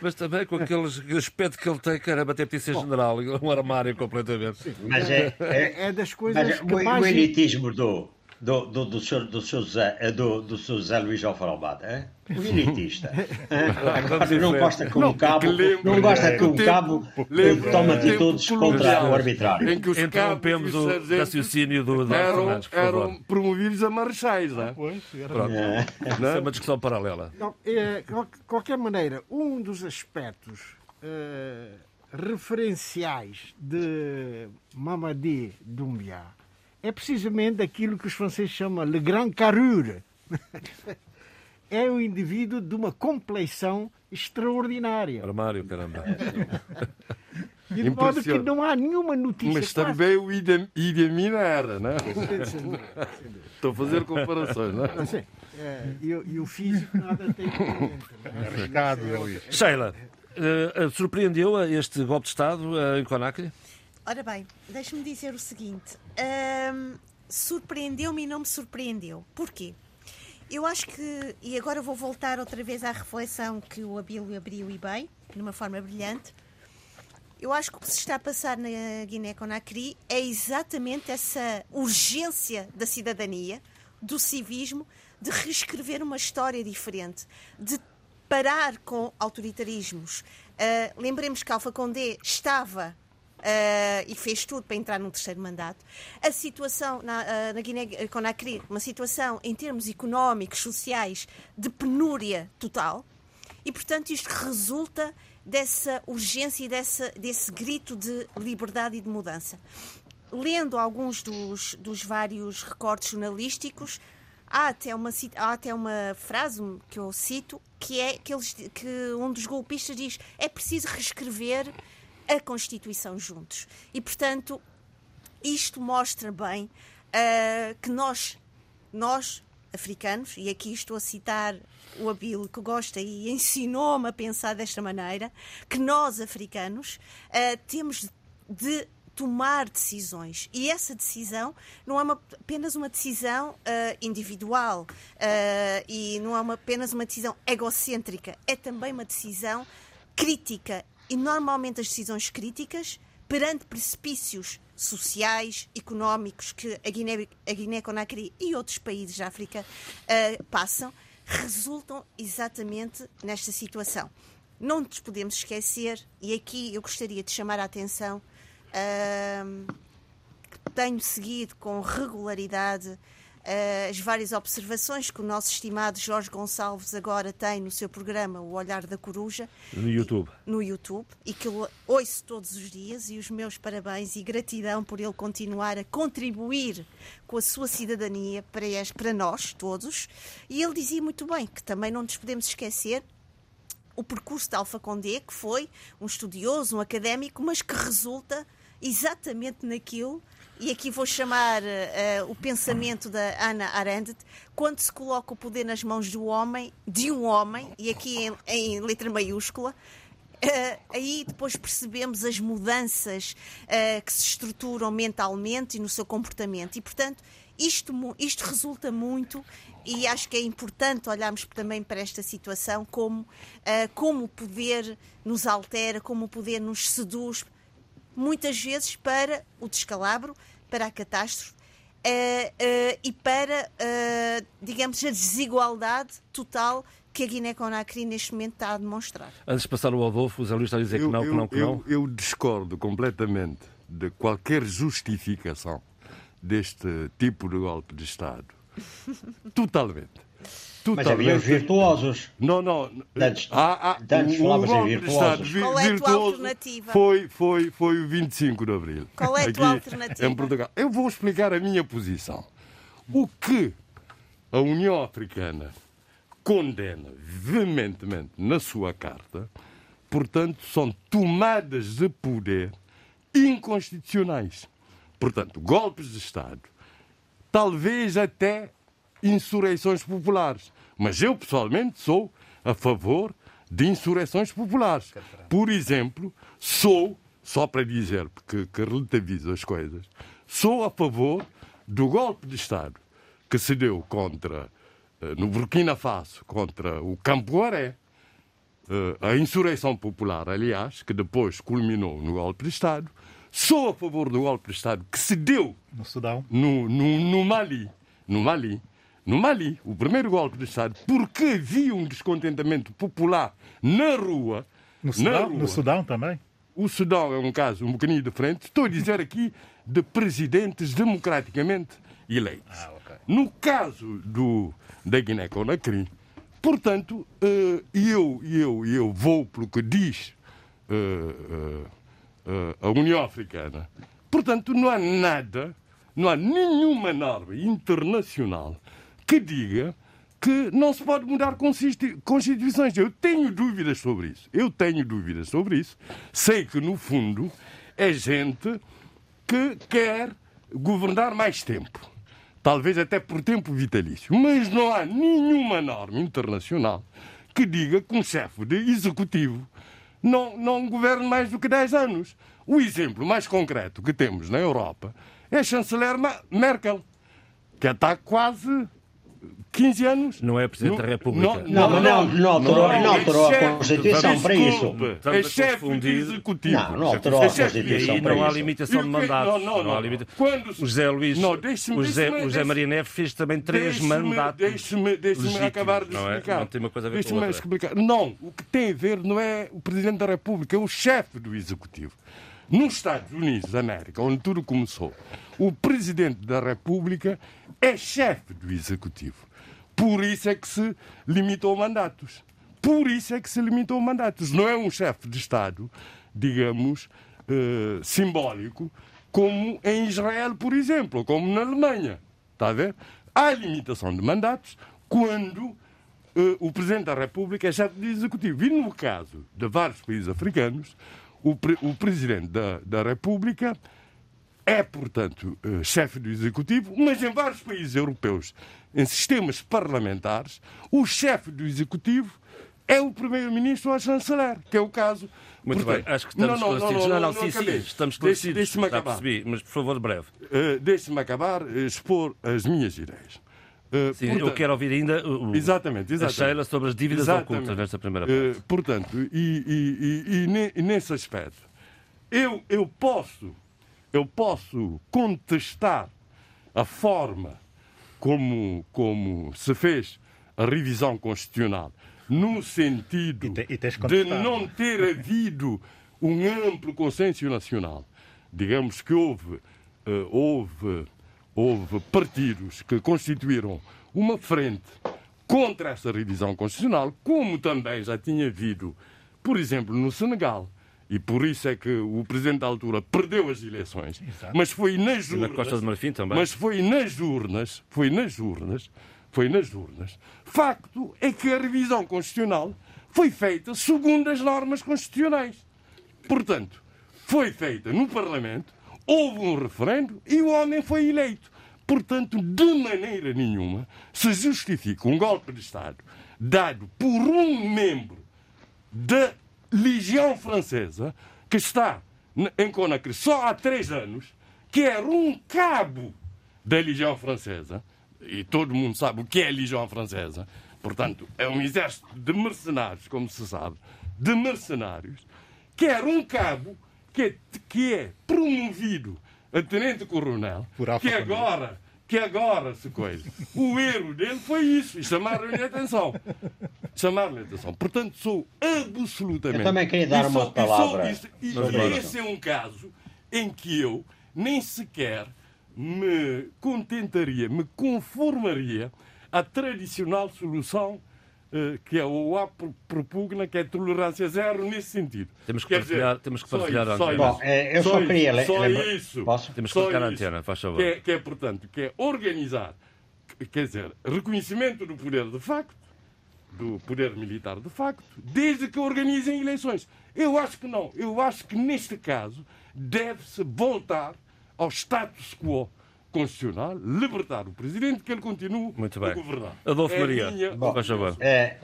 Speaker 2: Mas também com aquele aspecto que ele tem, caramba, até podia ser general, um armário completamente. Sim.
Speaker 5: Mas é,
Speaker 6: é, é das coisas
Speaker 5: mas que o, mais... o elitismo do do, do, do, senhor, do, senhor Zé, do, do senhor Zé Luís Alfarobado, é? o elitista. Agora não gosta que um cabo, não gosta que um cabo tome atitudes contra o arbitrário.
Speaker 2: Em que os Interrompemos o raciocínio do
Speaker 7: eram, eram promovidos a marechais, não é?
Speaker 3: Pois, era
Speaker 2: Pronto. Isso é uma discussão paralela.
Speaker 6: Não, é, de qualquer maneira, um dos aspectos eh, referenciais de Mamadi Doumbia é precisamente aquilo que os franceses chamam le grand carrure. é o indivíduo de uma compleição extraordinária.
Speaker 2: Armário, caramba.
Speaker 6: De modo que não há nenhuma notícia.
Speaker 7: Mas também o Amin era, não é? Estou a fazer comparações, não é?
Speaker 6: Sei. É, e, o- e físico nada tem a ver. não
Speaker 3: arriscado.
Speaker 2: Sheila, eh, surpreendeu este golpe de Estado eh, em Conakry?
Speaker 4: Ora bem, deixe-me dizer o seguinte: hum, surpreendeu-me e não me surpreendeu. Porquê? Eu acho que, e agora vou voltar outra vez à reflexão que o Abílio abriu e bem, de uma forma brilhante. Eu acho que o que se está a passar na Guiné-Conakry é exatamente essa urgência da cidadania, do civismo, de reescrever uma história diferente, de parar com autoritarismos. Ah, lembremos que Alfa Condé estava ah, e fez tudo para entrar num terceiro mandato. A situação na, ah, na Guiné-Conakry, uma situação em termos económicos, sociais, de penúria total. E, portanto, isto resulta dessa urgência e dessa, desse grito de liberdade e de mudança. Lendo alguns dos, dos vários recortes jornalísticos, há até, uma, há até uma frase que eu cito, que é que, eles, que um dos golpistas diz é preciso reescrever a Constituição juntos. E, portanto, isto mostra bem ah, que nós, nós, africanos, e aqui estou a citar o Abílio que gosta e ensinou-me a pensar desta maneira, que nós, africanos, ah, temos de tomar decisões. E essa decisão não é uma- apenas uma decisão ah, individual ah, e não é uma- apenas uma decisão egocêntrica, é também uma decisão crítica. E normalmente as decisões críticas, perante precipícios sociais, económicos que a Guiné- Guiné-Conakry e outros países da África ah, passam, resultam exatamente nesta situação. Não nos podemos esquecer, e aqui eu gostaria de chamar a atenção, ahm, que tenho seguido com regularidade as várias observações que o nosso estimado Jorge Gonçalves agora tem no seu programa O Olhar da Coruja
Speaker 2: No YouTube.
Speaker 4: no YouTube e que eu ouço todos os dias e os meus parabéns e gratidão por ele continuar a contribuir com a sua cidadania para, para nós todos. E ele dizia muito bem que também não nos podemos esquecer o percurso de Alfa Condé, que foi um estudioso, um académico, mas que resulta exatamente naquilo, e aqui vou chamar eh, o pensamento da Ana Arendt, quando se coloca o poder nas mãos do homem, de um homem, e aqui em, em letra maiúscula, eh, aí depois percebemos as mudanças eh, que se estruturam mentalmente e no seu comportamento. E, portanto, isto, isto resulta muito, e acho que é importante olharmos também para esta situação, como, eh, como o poder nos altera, como o poder nos seduz, muitas vezes para o descalabro, para a catástrofe eh, eh, e para, eh, digamos, a desigualdade total que a Guiné-Conakry neste momento está a demonstrar.
Speaker 2: Antes de passar o Adolfo, o Zé Luís está a dizer que
Speaker 7: Eu,
Speaker 2: não, que
Speaker 7: eu-
Speaker 2: não, que não.
Speaker 7: eu- eu discordo completamente de qualquer justificação deste tipo de golpe de Estado. Totalmente.
Speaker 5: Mas havia os virtuosos.
Speaker 7: Não, não.
Speaker 5: Antes-
Speaker 7: há, há,
Speaker 5: antes
Speaker 7: o- o
Speaker 5: falavas em virtuosos.
Speaker 4: Qual é a tua
Speaker 7: virtuoso
Speaker 4: alternativa?
Speaker 7: Foi, foi, foi o 25 de Abril.
Speaker 4: Qual é a tua
Speaker 7: aqui
Speaker 4: alternativa?
Speaker 7: Em Portugal. Eu vou explicar a minha posição. O que a União Africana condena veementemente na sua carta, portanto, são tomadas de poder inconstitucionais. Portanto, golpes de Estado, talvez até insurreições populares. Mas eu, pessoalmente, sou a favor de insurreições populares. Por exemplo, sou, só para dizer, porque que relativizo as coisas, sou a favor do golpe de Estado que se deu contra, eh, no Burkina Faso, contra o Campoaré, eh, a insurreição popular, aliás, que depois culminou no golpe de Estado. Sou a favor do golpe de Estado que se deu
Speaker 3: No Sudão.
Speaker 7: no, no, no Mali no Mali, no Mali, o primeiro golpe de Estado, porque havia um descontentamento popular na rua.
Speaker 3: No
Speaker 7: na
Speaker 3: Sudão,
Speaker 7: rua.
Speaker 3: no Sudão também?
Speaker 7: O Sudão é um caso um bocadinho diferente. Estou a dizer aqui de presidentes democraticamente eleitos.
Speaker 3: Ah, ok.
Speaker 7: No caso do, da Guiné-Conakry, portanto, eh, eu, eu, eu vou pelo que diz eh, eh, a União Africana. Portanto, não há nada, não há nenhuma norma internacional que diga que não se pode mudar constitu- constituições. Eu tenho dúvidas sobre isso. Eu tenho dúvidas sobre isso. Sei que, no fundo, é gente que quer governar mais tempo. Talvez até por tempo vitalício. Mas não há nenhuma norma internacional que diga que um chefe de executivo não, não governe mais do que 10 anos. O exemplo mais concreto que temos na Europa é a chanceler Merkel, que está quase 15 anos.
Speaker 2: Não é Presidente
Speaker 7: No-
Speaker 2: da República.
Speaker 5: Não, mas não- não alterou-
Speaker 7: é
Speaker 5: não alterou a Constituição para isso.
Speaker 7: Desculpe,
Speaker 2: Estamos
Speaker 7: É chefe executivo.
Speaker 5: Não, não alterou a
Speaker 7: É de-
Speaker 2: E
Speaker 5: Constituição
Speaker 2: aí
Speaker 5: para
Speaker 2: não há limitação de mandatos.
Speaker 7: não, não,
Speaker 2: há
Speaker 7: não.
Speaker 2: limita-
Speaker 7: Quando-
Speaker 2: O José Luís,
Speaker 7: Não, deixe-me-
Speaker 2: o José,
Speaker 7: deixe-me-
Speaker 2: o José
Speaker 7: deixe-
Speaker 2: Maria Neves fez também três mandatos.
Speaker 7: Deixe-me deixe acabar de
Speaker 2: não é?
Speaker 7: explicar.
Speaker 2: Não tem uma coisa a ver com
Speaker 7: Deixe-me
Speaker 2: outra.
Speaker 7: explicar. Não, o que tem a ver não é o Presidente da República, é o chefe do Executivo. Nos Estados Unidos da América, onde tudo começou, o Presidente da República é chefe do Executivo. Por isso é que se limitou mandatos. Por isso é que se limitou mandatos. Não é um chefe de Estado, digamos, eh, simbólico, como em Israel, por exemplo, ou como na Alemanha. Está a ver? Há limitação de mandatos quando eh, o Presidente da República é chefe de Executivo. E no caso de vários países africanos, o, pre- o Presidente da, da República é, portanto, eh, chefe do Executivo, mas em vários países europeus, em sistemas parlamentares, o chefe do Executivo é o Primeiro-Ministro ou a Chanceler, que é o caso.
Speaker 2: Muito
Speaker 7: Portanto,
Speaker 2: bem, acho que estamos esclarecidos. Não, não, sim, sim,
Speaker 7: acabei.
Speaker 2: estamos esclarecidos.
Speaker 7: Deixe-me acabar.
Speaker 2: percebi, mas por favor, breve.
Speaker 7: Eh, Deixe-me acabar, eh, expor as minhas ideias. Eh,
Speaker 2: Sim,
Speaker 7: portanto-
Speaker 2: eu quero ouvir ainda o, o-
Speaker 7: Exatamente,
Speaker 2: a
Speaker 7: exatamente.
Speaker 2: Sheila sobre as dívidas
Speaker 7: Exatamente.
Speaker 2: ocultas nesta primeira parte.
Speaker 7: portanto, e, e- e- e nesse aspecto, eu, eu, posso, eu posso contestar a forma como, como se fez a revisão constitucional, no sentido
Speaker 3: E te- e
Speaker 7: de não ter havido um amplo consenso nacional. Digamos que houve, eh, houve, houve partidos que constituíram uma frente contra essa revisão constitucional, como também já tinha havido, por exemplo, no Senegal. E por isso é que o presidente da altura perdeu as eleições. Mas foi nas
Speaker 2: E na
Speaker 7: urnas.
Speaker 2: Costa de Marfim também.
Speaker 7: Mas foi nas urnas, foi nas urnas, foi nas urnas. Facto é que a revisão constitucional foi feita segundo as normas constitucionais. Portanto, foi feita no Parlamento, houve um referendo e o homem foi eleito. Portanto, de maneira nenhuma se justifica um golpe de Estado dado por um membro da Legião Francesa que está em Conakry só há três anos, que era um cabo da Legião Francesa, e todo mundo sabe o que é a Legião Francesa, portanto, é um exército de mercenários, como se sabe, de mercenários, que era um cabo que é, que é promovido a tenente-coronel, que agora, que agora se coisa. O erro dele foi isso, e chamaram-lhe a atenção. Chamaram-lhe a atenção. Portanto, sou absolutamente.
Speaker 5: Eu também queria dar uma
Speaker 7: sou- e
Speaker 5: palavra.
Speaker 7: sou- e-
Speaker 2: Vamos
Speaker 7: e esse é um caso em que eu nem sequer me contentaria, me conformaria à tradicional solução que é o A pro- propugna, que é tolerância zero nesse sentido.
Speaker 2: Temos que
Speaker 7: Quer
Speaker 2: partilhar- temos que partilhar
Speaker 7: isso,
Speaker 2: a antena.
Speaker 5: Bom, eh, eu só
Speaker 7: Só
Speaker 5: queria
Speaker 7: isso, só
Speaker 5: lembrar-
Speaker 7: isso.
Speaker 5: Posso?
Speaker 2: Temos que partilhar a antena, faz favor.
Speaker 7: Que é, que é, portanto, que é organizar, quer dizer, reconhecimento do poder de facto, do poder militar de facto, desde que organizem eleições. Eu acho que não. Eu acho que neste caso deve-se voltar ao status quo constitucional, libertar o presidente, que ele continue
Speaker 2: Muito
Speaker 7: a
Speaker 2: bem.
Speaker 7: governar.
Speaker 2: Adolfo
Speaker 7: É a
Speaker 2: Maria,
Speaker 7: minha-
Speaker 2: favor.
Speaker 5: É,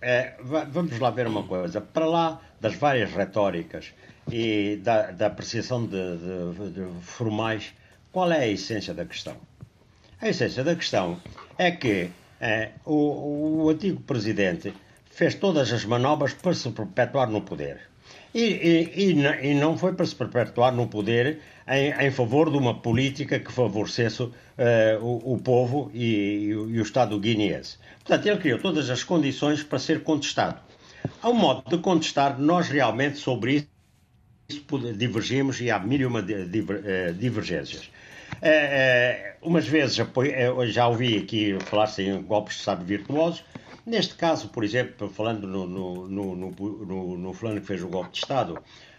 Speaker 5: é, va- vamos lá ver uma coisa. Para lá das várias retóricas e da, da apreciação de, de- de formais, qual é a essência da questão? A essência da questão é que é, o, o antigo presidente fez todas as manobras para se perpetuar no poder. E, e, e, não foi para se perpetuar no poder em, em favor de uma política que favorecesse uh, o, o, povo e, e, o Estado guineense. Portanto, ele criou todas as condições para ser contestado. Há um modo de contestar, nós realmente sobre isso divergimos e há mil e uma eh, divergências. É, é, umas vezes já ouvi aqui falar-se em golpes de Estado virtuosos. Neste caso, por exemplo, falando no, no, no, no, no fulano que fez o golpe de Estado,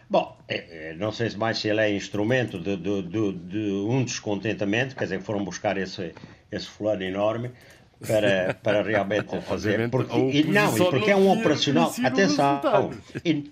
Speaker 5: bom, é, não sei mais se ele é instrumento de, de, de, de, um descontentamento, quer dizer, foram buscar esse, esse fulano enorme para, para realmente fazer. Porque, e, não, e porque é um operacional. Atenção. E,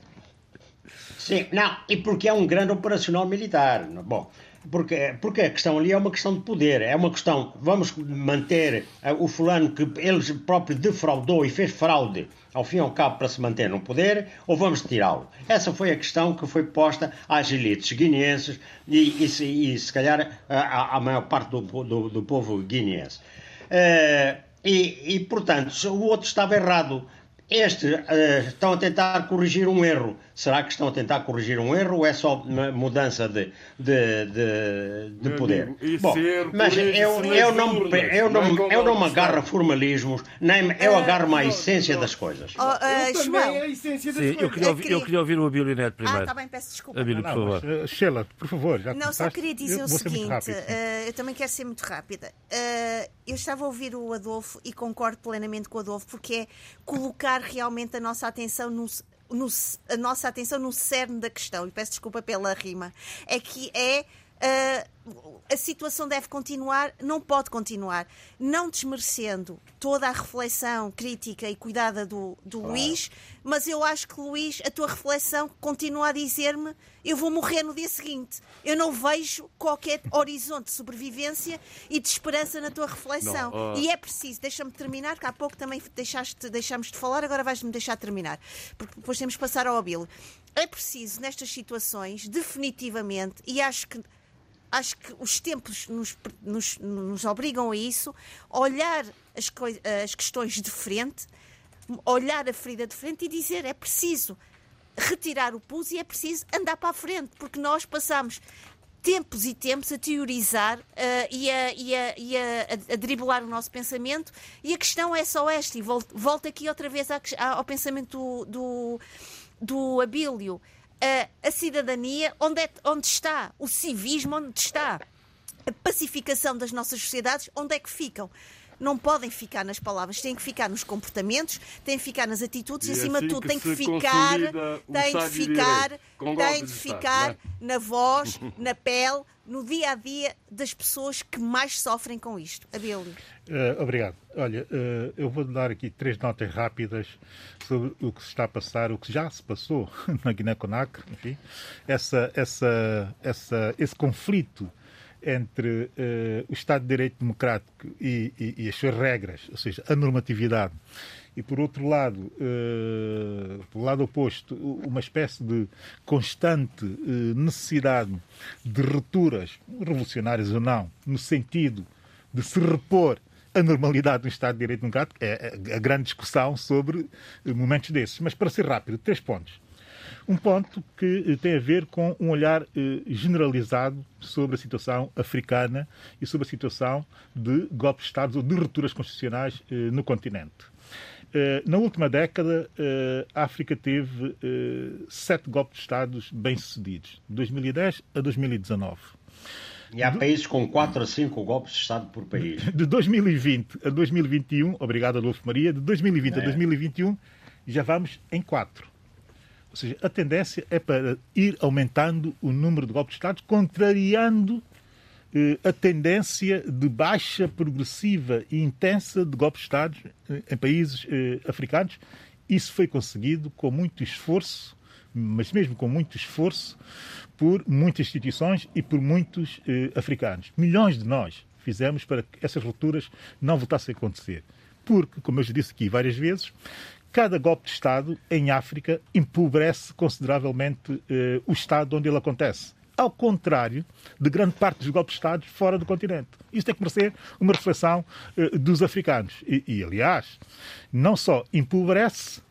Speaker 5: sim, não, e porque é um grande operacional militar. Bom, porque, porque a questão ali é uma questão de poder, é uma questão, vamos manter uh, o fulano que ele próprio defraudou e fez fraude, ao fim e ao cabo, para se manter no poder, ou vamos tirá-lo? Essa foi a questão que foi posta às elites guineenses e, e, e se calhar, à, maior parte do, do, do povo guineense. Uh, e, e, portanto, o outro estava errado. Este uh, estão a tentar corrigir um erro. Será que estão a tentar corrigir um erro ou é só mudança de, de, de, de poder? Bom, mas eu, eu, não, eu, não, eu não me agarro a formalismos, nem eu ah, agarro-me à essência das coisas.
Speaker 6: Oh, uh, também a essência das Sim,
Speaker 2: coisas. Eu queria, ouvir, eu queria ouvir o Abílio Neto primeiro. Ah,
Speaker 4: está bem, peço desculpa.
Speaker 2: Abílio, por favor.
Speaker 3: Mas, uh, Sheila, por favor. Já
Speaker 4: não, só queria dizer o seguinte, uh, eu também quero ser muito rápida. Uh, eu estava a ouvir o Adolfo e concordo plenamente com o Adolfo, porque é colocar realmente a nossa atenção no, no, a nossa atenção no cerne da questão, e peço desculpa pela rima, é que é Uh, a situação deve continuar, não pode continuar, não desmerecendo toda a reflexão crítica e cuidada do, do claro. Luís, mas eu acho que, Luís, a tua reflexão continua a dizer-me eu vou morrer no dia seguinte. Eu não vejo qualquer horizonte de sobrevivência e de esperança na tua reflexão. Não, uh... E é preciso, deixa-me terminar, que há pouco também deixaste, deixámos de falar, agora vais-me deixar terminar, porque depois temos que passar ao Abílio. É preciso, nestas situações, definitivamente, e acho que acho que os tempos nos, nos, nos obrigam a isso, olhar as, as questões de frente, olhar a ferida de frente e dizer é preciso retirar o pus e é preciso andar para a frente, porque nós passamos tempos e tempos a teorizar uh, e, a, e, a, e a, a, o nosso pensamento e a questão é só esta, e volto, volto aqui outra vez ao pensamento do, do, do Abílio a, a cidadania, onde, é, onde está? O civismo, onde está? A pacificação das nossas sociedades, onde é que ficam? Não podem ficar nas palavras, têm que ficar nos comportamentos, têm que ficar nas atitudes e, e acima assim de tudo, têm que ficar, têm de ficar, têm de ficar é? na voz, na pele, no dia a dia das pessoas que mais sofrem com isto. Abelio.
Speaker 3: Uh, obrigado. Olha, uh, eu vou dar aqui três notas rápidas sobre o que se está a passar, o que já se passou na Guiné-Conakry, enfim, essa, essa, essa, esse conflito entre uh, o Estado de Direito Democrático e, e, e, as suas regras, ou seja, a normatividade, e por outro lado, uh, pelo lado oposto, uma espécie de constante uh, necessidade de rupturas, revolucionárias ou não, no sentido de se repor a normalidade do Estado de Direito Democrático, é a grande discussão sobre momentos desses. Mas para ser rápido, três pontos. Um ponto que eh, tem a ver com um olhar eh, generalizado sobre a situação africana e sobre a situação de golpes de Estado ou de rupturas constitucionais eh, no continente. Na última década, a África teve sete golpes de Estados bem-sucedidos, de 2010 a 2019.
Speaker 5: E há países com 4 a 5 golpes de Estado por país.
Speaker 3: De 2020 a 2021, obrigado Adolfo Maria, de 2020 é. a 2021 já vamos em 4. Ou seja, a tendência é para ir aumentando o número de golpes de Estado, contrariando eh, a tendência de baixa progressiva e intensa de golpes de Estado eh, em países eh, africanos. Isso foi conseguido com muito esforço, mas mesmo com muito esforço, por muitas instituições e por muitos eh, africanos. Milhões de nós fizemos para que essas rupturas não voltassem a acontecer. Porque, como eu já disse aqui várias vezes, cada golpe de Estado em África empobrece consideravelmente eh, o Estado onde ele acontece. Ao contrário de grande parte dos golpes de Estado fora do continente. Isso tem que merecer uma reflexão eh, dos africanos. E, e, aliás, não só empobrece,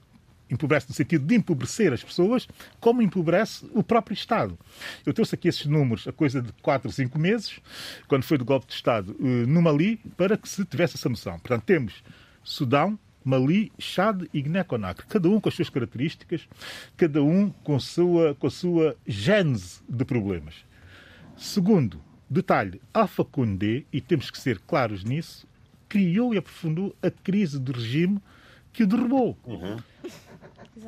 Speaker 3: empobrece no sentido de empobrecer as pessoas, como empobrece o próprio Estado. Eu trouxe aqui esses números a coisa de 4 ou 5 meses, quando foi do golpe de Estado eh, no Mali, para que se tivesse essa noção. Portanto, temos Sudão, Mali, Chad e Guiné-Conakry, cada um com as suas características, cada um com a sua, com a sua gênese de problemas. Segundo, detalhe, Alpha Condé, e temos que ser claros nisso, criou e aprofundou a crise do regime que o derrubou. Uhum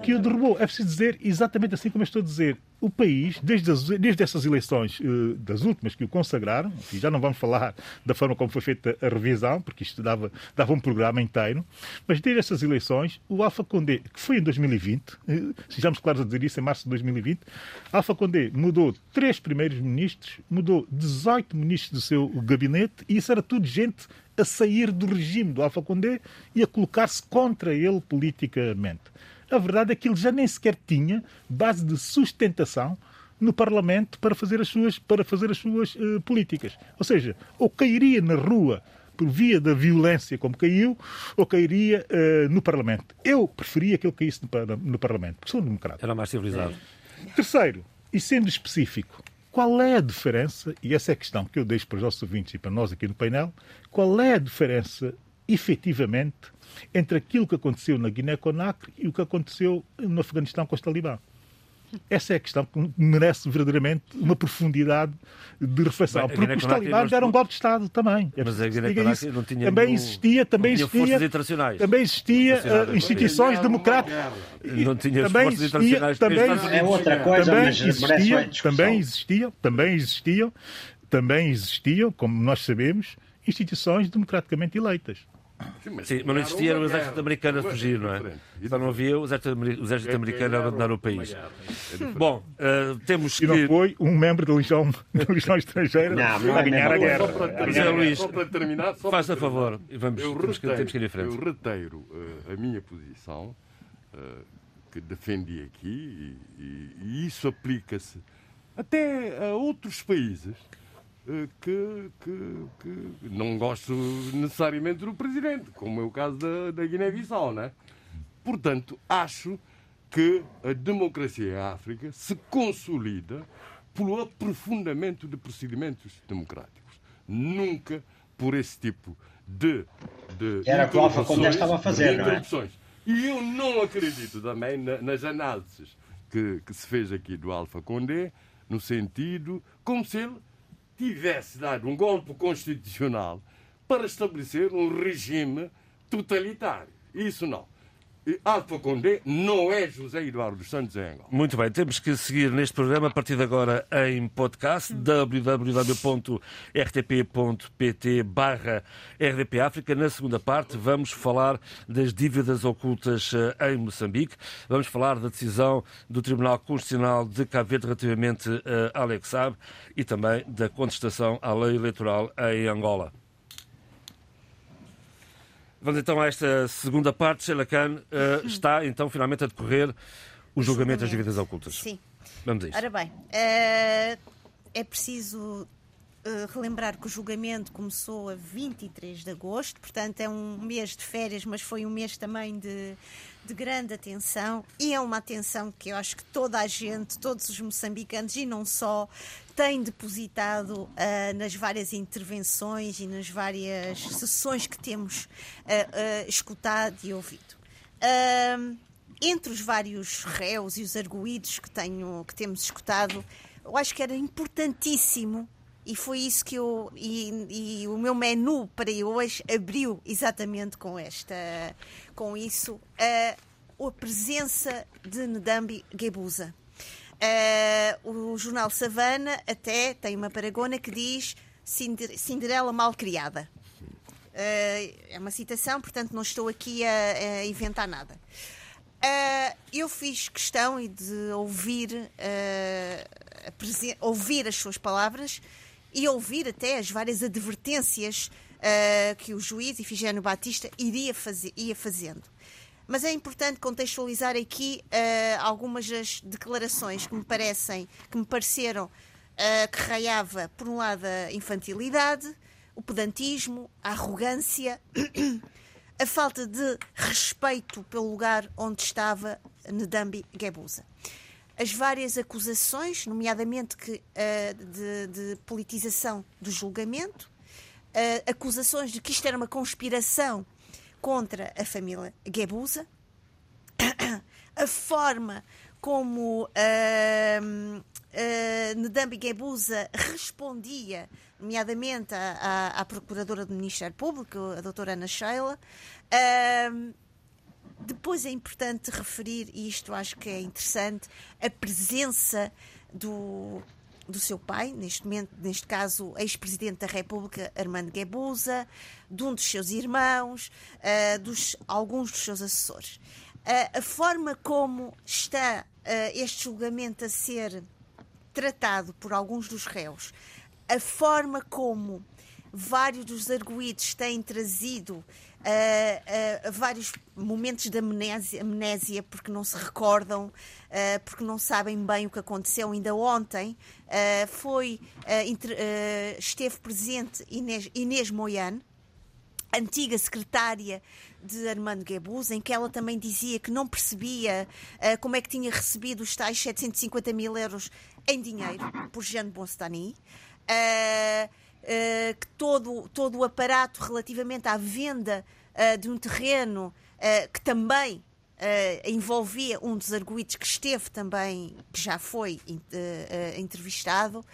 Speaker 3: que o derrubou. É preciso dizer exatamente assim como eu estou a dizer. O país, desde, as, desde essas eleições uh, das últimas que o consagraram, enfim, já não vamos falar da forma como foi feita a revisão, porque isto dava, dava um programa inteiro, mas desde essas eleições, o Alfa Condé, que foi em 2020, uh, sejamos claros a dizer isso, em março de 2020, Alfa Condé mudou três primeiros ministros, mudou 18 ministros do seu gabinete, e isso era tudo gente a sair do regime do Alfa Condé e a colocar-se contra ele politicamente. A verdade é que ele já nem sequer tinha base de sustentação no Parlamento para fazer as suas, para fazer as suas uh, políticas. Ou seja, ou cairia na rua por via da violência como caiu, ou cairia uh, no Parlamento. Eu preferia que ele caísse no, no Parlamento, porque sou um democrata.
Speaker 2: Era mais civilizado.
Speaker 3: Terceiro, e sendo específico, qual é a diferença, e essa é a questão que eu deixo para os nossos ouvintes e para nós aqui no painel, qual é a diferença efetivamente entre aquilo que aconteceu na Guiné-Conakry e o que aconteceu no Afeganistão com os talibã. Essa é a questão que merece verdadeiramente uma profundidade de reflexão. Bem, porque os talibãs deram um golpe de Estado também.
Speaker 2: É mas a Guiné-Conakry não tinha
Speaker 3: também existia, também existia,
Speaker 2: forças internacionais.
Speaker 3: Também existia uh, instituições democráticas.
Speaker 2: Não tinha também forças existia, internacionais.
Speaker 3: Também,
Speaker 5: é outra coisa,
Speaker 3: também
Speaker 5: mas
Speaker 3: existia, também existiam, também existiam, também existiam, como nós sabemos, instituições democraticamente eleitas.
Speaker 2: Sim, mas, Sim, mas não existia o exército americano a fugir, não é? Só não havia o exército, o exército americano a abandonar o país. Bom, uh, temos que...
Speaker 3: E não foi um membro da Legião, da Legião Estrangeira não, a ganhar a guerra.
Speaker 2: Só para terminar, Luís, só para terminar só faz a favor. Vamos, eu temos, reteiro, que, temos que ir em frente.
Speaker 7: Eu reteiro uh, a minha posição, uh, que defendi aqui, e, e, e isso aplica-se até a outros países que, que, que, não gosto necessariamente do presidente, como é o caso da, da Guiné-Bissau, né? Portanto, acho que a democracia em África se consolida pelo aprofundamento de procedimentos democráticos. Nunca por esse tipo de. de
Speaker 5: Era o que Alfa Condé estava a fazer, não é?
Speaker 7: E eu não acredito também nas análises que, que se fez aqui do Alfa Condé, no sentido como se ele tivesse dado um golpe constitucional para estabelecer um regime totalitário. Isso não. Alfa Condé não é José Eduardo Santos em Angola.
Speaker 2: Muito bem, temos que seguir neste programa a partir de agora em podcast www.rtp.pt barra RDP África. Na segunda parte vamos falar das dívidas ocultas eh, em Moçambique. Vamos falar da decisão do Tribunal Constitucional de Cabo Verde relativamente a Alex Saab e também da contestação à lei eleitoral em Angola. Vamos então a esta segunda parte. Sheila Khan uh, está então finalmente a decorrer o julgamento das dívidas ocultas.
Speaker 4: Sim.
Speaker 2: Vamos a isso.
Speaker 4: Ora bem, uh, é preciso uh, relembrar que o julgamento começou a 23 de agosto, portanto é um mês de férias, mas foi um mês também de, de grande atenção e é uma atenção que eu acho que toda a gente, todos os moçambicanos e não só, tem depositado uh, nas várias intervenções e nas várias sessões que temos uh, escutado e ouvido. entre os vários réus e os arguídos que, tenho, que temos escutado, eu acho que era importantíssimo e foi isso que eu e, e, o meu menu para hoje abriu exatamente com esta com isso a, a presença de Ndambi Gebusa Uh, o jornal Savana até tem uma paragona que diz Cinderela mal criada. Uh, é uma citação, portanto não estou aqui a, a inventar nada. Uh, eu fiz questão de ouvir, ouvir as suas palavras e ouvir até as várias advertências que o juiz Ifigênio Batista iria ia fazendo. Mas é importante contextualizar aqui uh, algumas das declarações que me parecem, que me pareceram uh, que raiava, por um lado, a infantilidade, o pedantismo, a arrogância, a falta de respeito pelo lugar onde estava Ndambi Guebuza. As várias acusações, nomeadamente que, uh, de, de, politização do julgamento, uh, acusações de que isto era uma conspiração contra a família Guebuza, a forma como uh, uh, Ndambi Guebuza respondia nomeadamente à, à, à, Procuradora do Ministério Público, a doutora Ana Sheila. Uh, depois é importante referir, e isto acho que é interessante, a presença do, do seu pai, neste momento, neste caso, ex-presidente da República, Armando Guebuza, de um dos seus irmãos, uh, dos, alguns dos seus assessores. Uh, a forma como está uh, este julgamento a ser tratado por alguns dos réus, a forma como vários dos arguídos têm trazido uh, uh, vários momentos de amnésia, amnésia, porque não se recordam, uh, porque não sabem bem o que aconteceu. Ainda ontem foi, esteve presente Inês, Inês antiga secretária de Armando Guebus, em que ela também dizia que não percebia uh, como é que tinha recebido os tais 750 mil euros em dinheiro por Jean Bonstani. Uh, que todo, todo o aparato relativamente à venda de um terreno que também envolvia um dos arguídos que esteve também, que já foi entrevistado,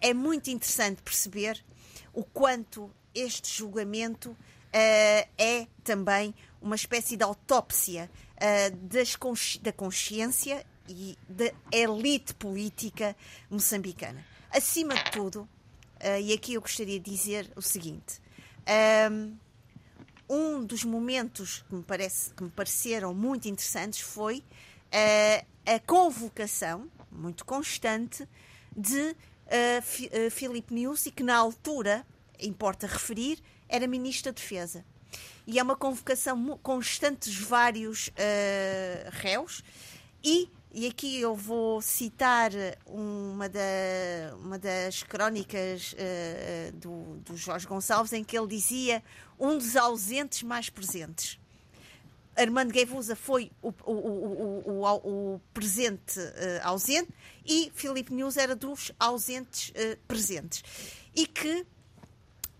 Speaker 4: é muito interessante perceber o quanto este julgamento uh, é também uma espécie de autópsia uh, consci da consciência e da elite política moçambicana. Acima de tudo, uh, e aqui eu gostaria de dizer o seguinte. Um, dos momentos que me, parece, que me pareceram muito interessantes foi a convocação, muito constante, de uh, Filipe e que na altura, importa referir, era Ministro da Defesa. E é uma convocação constante dos vários uh, réus e e aqui eu vou citar uma, da, uma das crónicas uh, do, do, Jorge Gonçalves, em que ele dizia um dos ausentes mais presentes. Armando Guevusa foi o, o, o, o presente uh, ausente e Filipe News era dos ausentes uh, presentes. E que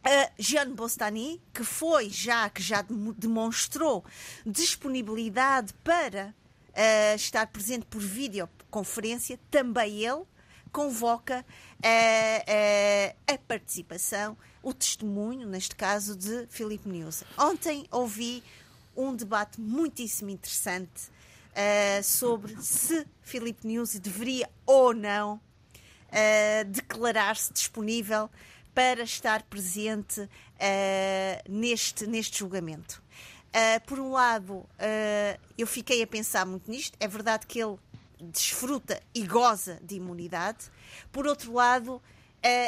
Speaker 4: a Jeanne Bostani, que foi já, que já demonstrou disponibilidade para uh, estar presente por videoconferência, também ele convoca uh, a participação, o testemunho, neste caso, de Filipe News. Ontem ouvi um debate muitíssimo interessante sobre se Filipe News deveria ou não declarar-se disponível para estar presente neste, neste julgamento. Uh, por um lado, uh, eu fiquei a pensar muito nisto. É verdade que ele desfruta e goza de imunidade. Por outro lado,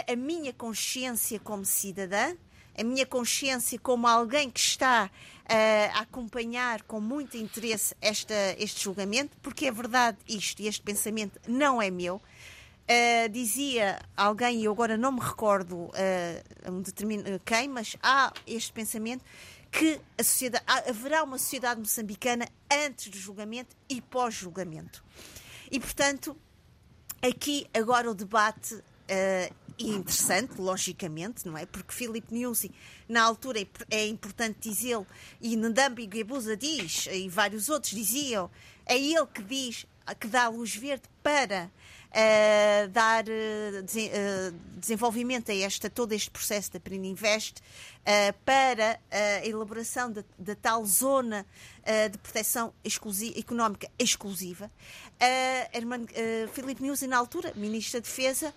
Speaker 4: a minha consciência como cidadã, a minha consciência como alguém que está a acompanhar com muito interesse esta, este julgamento, porque é verdade isto e este pensamento não é meu. Uh, dizia alguém, e eu agora não me recordo uh, um determin... quem, mas há este pensamento que haverá uma sociedade moçambicana antes do julgamento e pós-julgamento. E, portanto, aqui agora o debate uh, é interessante, logicamente, não é? Porque Filipe Nuzzi, na altura, é, é importante dizê-lo, e Ndambi Guebuza diz, e vários outros diziam, é ele que diz, que dá a luz verde para uh, dar uh, desenvolvimento a esta, todo este processo da Prininvest uh, para a elaboração da tal zona de proteção exclusiva, económica exclusiva. Uh, Filipe Nuzzi, na altura, Ministro da Defesa,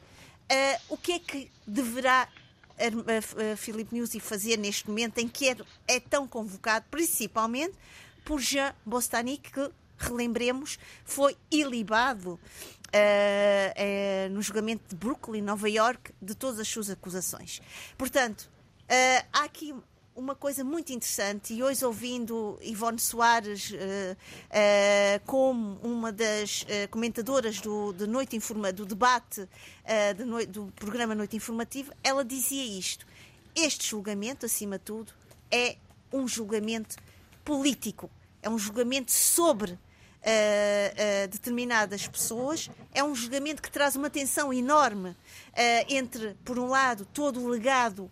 Speaker 4: o que é que deverá Filipe Nuzzi fazer neste momento em que é, é tão convocado, principalmente por Jean Bostani, que, relembremos, foi ilibado uh, uh, no julgamento de Brooklyn, Nova York, de todas as suas acusações. Portanto, uh, há aqui uma coisa muito interessante e hoje ouvindo Ivone Soares uh, uh, como uma das uh, comentadoras do, de noite informa, do debate de do programa Noite Informativa, ela dizia isto: este julgamento, acima de tudo, é um julgamento político, é um julgamento sobre determinadas pessoas. É um julgamento que traz uma tensão enorme entre, por um lado, todo o legado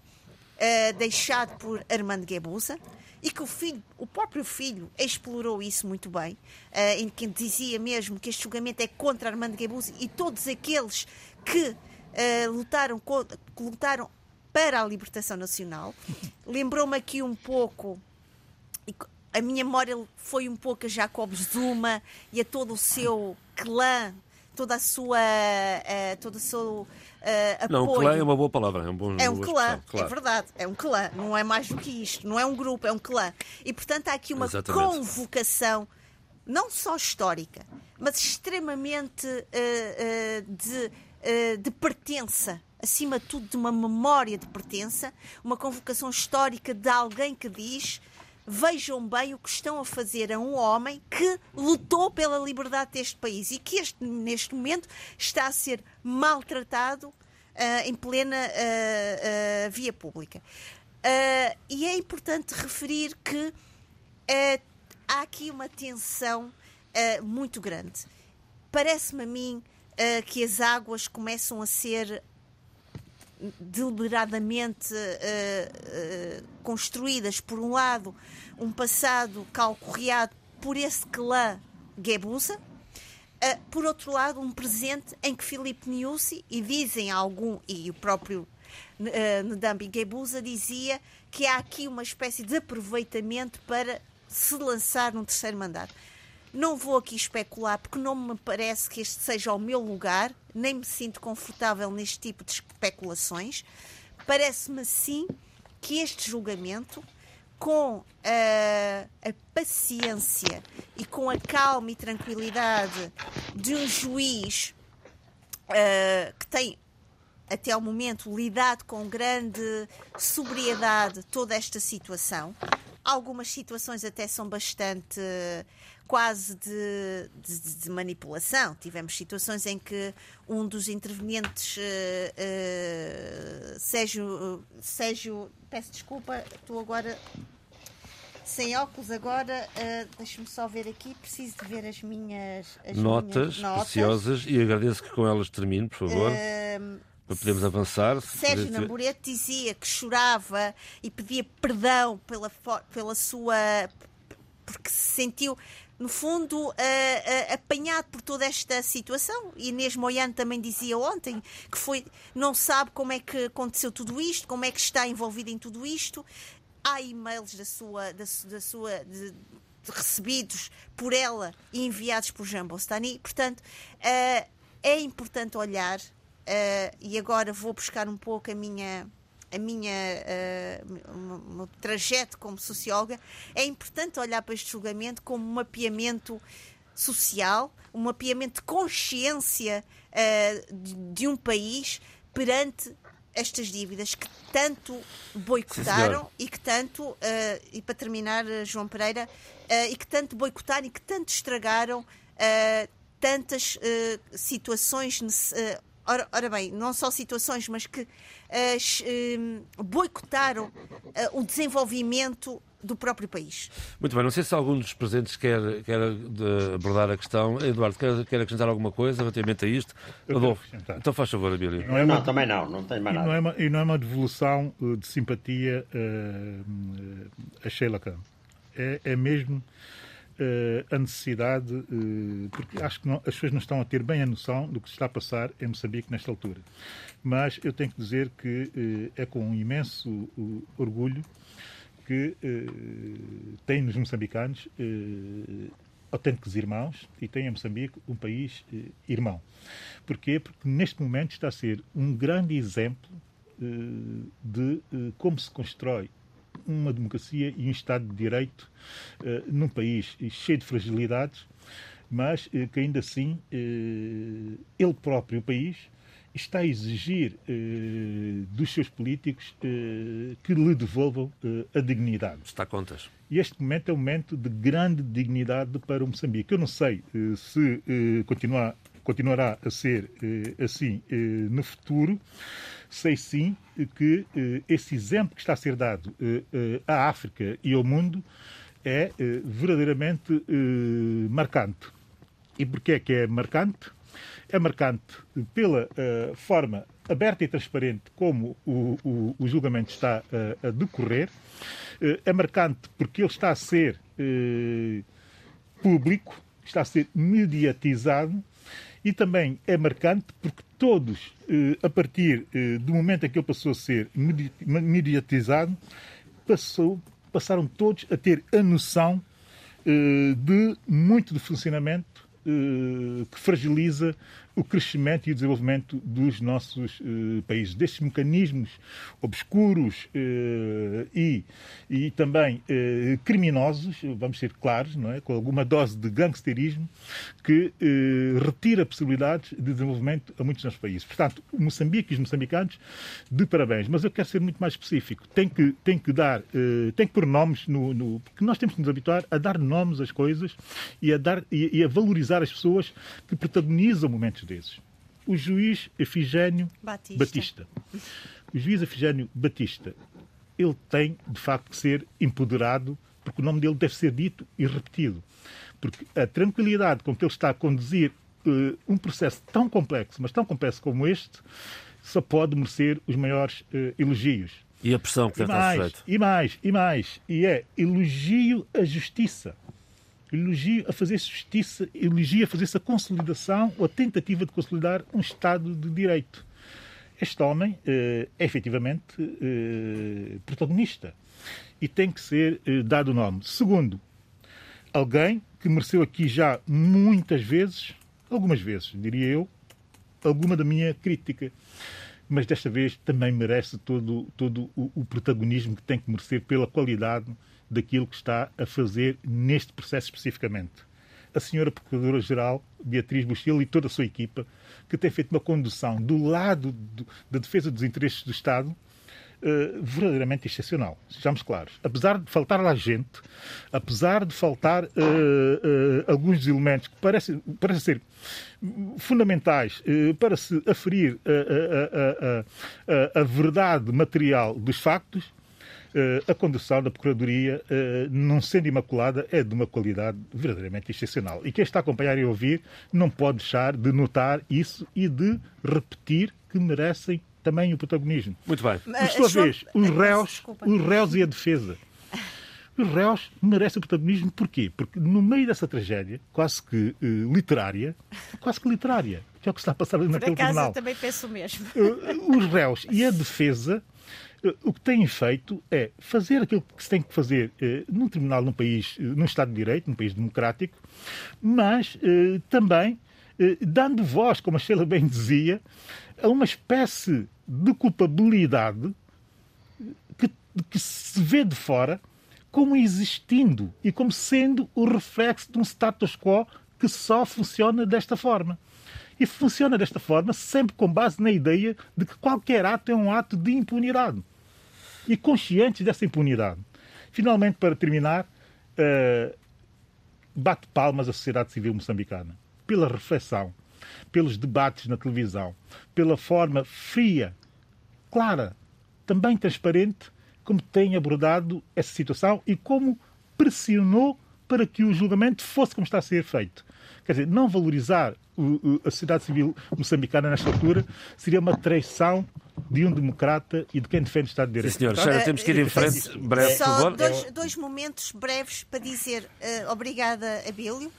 Speaker 4: deixado por Armando Guebuza, e que o filho, o próprio filho, explorou isso muito bem, uh, em que dizia mesmo que este julgamento é contra Armando Guebuza e todos aqueles que uh, lutaram, que lutaram para a libertação nacional. Lembrou-me aqui um pouco a minha memória foi um pouco a Jacob Zuma e a todo o seu clã, toda a sua. Uh, todo o seu. Uh, apoio.
Speaker 2: Não, clã é uma boa palavra, é um bom
Speaker 4: É um clã, claro. é verdade, é um clã, não é mais do que isto, não é um grupo, é um clã. E portanto há aqui uma Exatamente. convocação, não só histórica, mas extremamente uh, de, de pertença acima de tudo, de uma memória de pertença, uma convocação histórica de alguém que diz vejam bem o que estão a fazer a um homem que lutou pela liberdade deste país e que este, neste momento está a ser maltratado uh, em plena uh, uh, via pública. e é importante referir que há aqui uma tensão muito grande. Parece-me a mim que as águas começam a ser deliberadamente uh, uh, construídas, por um lado, um passado calcorreado por esse clã Guebuza, uh, por outro lado, um presente em que Filipe Niusi, e dizem algum, e o próprio uh, Ndambi Guebuza dizia que há aqui uma espécie de aproveitamento para se lançar num terceiro mandato. Não vou aqui especular porque não me parece que este seja o meu lugar, nem me sinto confortável neste tipo de especulações. Parece-me sim que este julgamento, com a, a paciência e com a calma e tranquilidade de um juiz uh, que tem até ao momento lidado com grande sobriedade toda esta situação. Algumas situações até são bastante quase de, de, de, manipulação. Tivemos situações em que um dos intervenientes, uh, uh, Sérgio, Sérgio, peço desculpa, estou agora sem óculos agora, uh, deixa-me só ver aqui, preciso de ver as minhas as
Speaker 2: notas,
Speaker 4: minhas notas
Speaker 2: preciosas e agradeço que com elas termine, por favor. Uh, para podermos avançar.
Speaker 4: Sérgio Namborete dizia que chorava e pedia perdão pela, pela sua. porque se sentiu no fundo, uh, uh, apanhado por toda esta situação. Inês Moiano também dizia ontem que foi, não sabe como é que aconteceu tudo isto, como é que está envolvido em tudo isto. Há e-mails da sua, da, da sua de, de recebidos por ela e enviados por Jean Bostani. Portanto, uh, é importante olhar, e agora vou buscar um pouco a minha a minha uh, meu trajeto como socióloga, é importante olhar para este julgamento como um mapeamento social, um mapeamento de consciência uh, de, de, um país perante estas dívidas que tanto boicotaram Sim, e que tanto, uh, e para terminar, João Pereira, e que tanto boicotaram e que tanto estragaram tantas situações Ora, ora, bem, não só situações, mas que uh, boicotaram uh, o desenvolvimento do próprio país.
Speaker 2: Muito bem, não sei se algum dos presentes quer, quer abordar a questão. Eduardo, quer, quer acrescentar alguma coisa relativamente a isto? Adolfo, então faz favor, Abílio.
Speaker 5: Não, é uma, não, também não, não tem mais nada.
Speaker 3: Não é uma, e não é uma devolução de simpatia uh, a Sheila Kahn. É, é mesmo uh, a necessidade, uh, porque acho que não, as pessoas não estão a ter bem a noção do que se está a passar em Moçambique nesta altura. Mas eu tenho que dizer que uh, é com um imenso orgulho que tem nos moçambicanos autênticos irmãos e tem em Moçambique um país irmão. Porquê? Porque neste momento está a ser um grande exemplo de como se constrói uma democracia e um Estado de Direito uh, num país cheio de fragilidades, mas uh, que ainda assim uh, ele próprio, o país, está a exigir dos seus políticos que lhe devolvam a dignidade.
Speaker 2: Está a contas.
Speaker 3: E este momento é um momento de grande dignidade para o Moçambique. Eu não sei se continuar, continuará a ser assim no futuro, sei sim que eh, esse exemplo que está a ser dado eh, eh, à África e ao mundo é eh, verdadeiramente eh, marcante. E porquê é que é marcante? É marcante pela eh, forma aberta e transparente como o, o, o julgamento está a decorrer. é marcante porque ele está a ser público, está a ser mediatizado e também é marcante porque todos, a partir do momento em que ele passou a ser mediatizado, passou, passaram todos a ter a noção de muito do funcionamento que fragiliza o crescimento e o desenvolvimento dos nossos eh, países, destes mecanismos obscuros eh, e, e também eh, criminosos, vamos ser claros, não é? com alguma dose de gangsterismo, que retira possibilidades de desenvolvimento a muitos dos nossos países. Portanto, Moçambique e os moçambicanos, de parabéns. Mas eu quero ser muito mais específico. Tem que, tem que dar, tem que pôr nomes no, no, Porque nós temos que nos habituar a dar nomes às coisas e a, dar, e, e a valorizar as pessoas que protagonizam momentos desses. O juiz Efigênio Batista. Batista. O juiz Efigênio Batista, ele tem, de facto, que ser empoderado, porque o nome dele deve ser dito e repetido. Porque a tranquilidade com que ele está a conduzir uh, um processo tão complexo, mas tão complexo como este, só pode merecer os maiores uh, elogios.
Speaker 2: E a pressão que
Speaker 3: estar
Speaker 2: sujeito.
Speaker 3: E mais, e mais. E é elogio à justiça elogio a fazer justiça, elogio a fazer essa consolidação ou a tentativa de consolidar um Estado de Direito. Este homem eh, é efetivamente eh, protagonista e tem que ser eh, dado o nome. Segundo, alguém que mereceu aqui já muitas vezes, algumas vezes, diria eu, alguma da minha crítica. Mas desta vez também merece todo, todo o, o protagonismo que tem que merecer pela qualidade daquilo que está a fazer neste processo especificamente. A senhora Procuradora-Geral, Beatriz Buxil, e toda a sua equipa, que tem feito uma condução do lado do, da defesa dos interesses do Estado, Uh, verdadeiramente excepcional, sejamos claros. Apesar de faltar lá gente, apesar de faltar uh, uh, alguns elementos que parecem, parecem ser fundamentais para se aferir a, a, a, a verdade material dos factos, a condução da Procuradoria, eh, não sendo imaculada, é de uma qualidade verdadeiramente excepcional. E quem está a acompanhar e ouvir não pode deixar de notar isso e de repetir que merecem também o protagonismo.
Speaker 2: Muito bem.
Speaker 3: Por sua vez, os réus, os réus e a defesa. Os réus merecem o protagonismo porquê? Porque no meio dessa tragédia, quase que uh, literária, quase que literária, que é o que está a passar ali naquele
Speaker 4: acaso,
Speaker 3: tribunal.
Speaker 4: eu também penso o mesmo.
Speaker 3: Uh, os réus e a defesa o que têm feito é fazer aquilo que se tem que fazer eh, num tribunal, num país, eh, num Estado de Direito, num país democrático, mas eh, também dando voz, como a Sheila bem dizia, a uma espécie de culpabilidade que, que se vê de fora como existindo e como sendo o reflexo de um status quo que só funciona desta forma. E funciona desta forma sempre com base na ideia de que qualquer ato é um ato de impunidade. E conscientes dessa impunidade. Finalmente, para terminar, uh, bate palmas a sociedade civil moçambicana pela reflexão, pelos debates na televisão, pela forma fria, clara, também transparente, como tem abordado essa situação e como pressionou para que o julgamento fosse como está a ser feito. Quer dizer, não valorizar a sociedade civil moçambicana nesta altura seria uma traição de um democrata e de quem defende o Estado de Direito.
Speaker 2: Sim, senhor. Sara, temos que ir em frente. Breve,
Speaker 4: Só
Speaker 2: por favor.
Speaker 4: Dois, dois momentos breves para dizer uh, obrigada, Abílio.